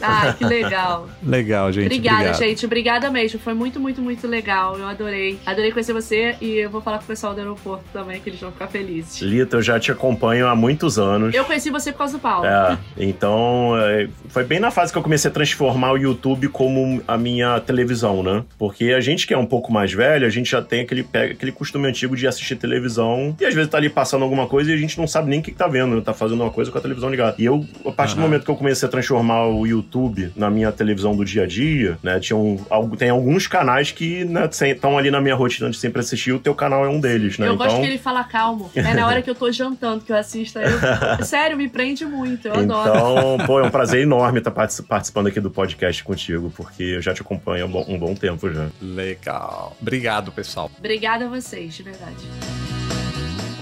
Ai, que legal. Legal, gente. Obrigada, obrigado. gente. Obrigada mesmo. Foi muito, muito, muito legal. Eu adorei. Adorei conhecer você e eu vou falar com o pessoal do aeroporto também, que eles vão ficar felizes. Lito, eu já te acompanho há muitos anos. Eu conheci você por causa do Paulo. É, então é, foi bem na fase que eu comecei a transformar o YouTube como a minha televisão, né? Porque a gente que é um pouco mais velho, a gente já tem aquele, pega, aquele costume antigo de assistir televisão e às vezes tá ali passando alguma coisa e a gente não sabe nem o que, que tá vendo, né? tá fazendo uma coisa com a televisão ligada. E eu, a partir do Aham. momento que eu comecei a transformar o YouTube na minha televisão do dia a dia, né? Tinha um, tem alguns canais que estão ali na minha rotina de sempre assistir, o teu canal é um deles, né? Eu então, gosto que ele fala calmo. É na hora que eu tô jantando que eu assisto. Aí eu- Sério, me prende muito. Eu adoro. Então, pô, é um prazer enorme estar partici- participando aqui do podcast contigo, porque eu já te acompanho há um bom, um bom tempo já. Legal. Obrigado, pessoal. Obrigada a vocês, de verdade.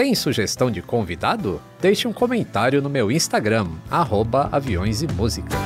Tem sugestão de convidado? Deixe um comentário no meu Instagram, aviões e músicas.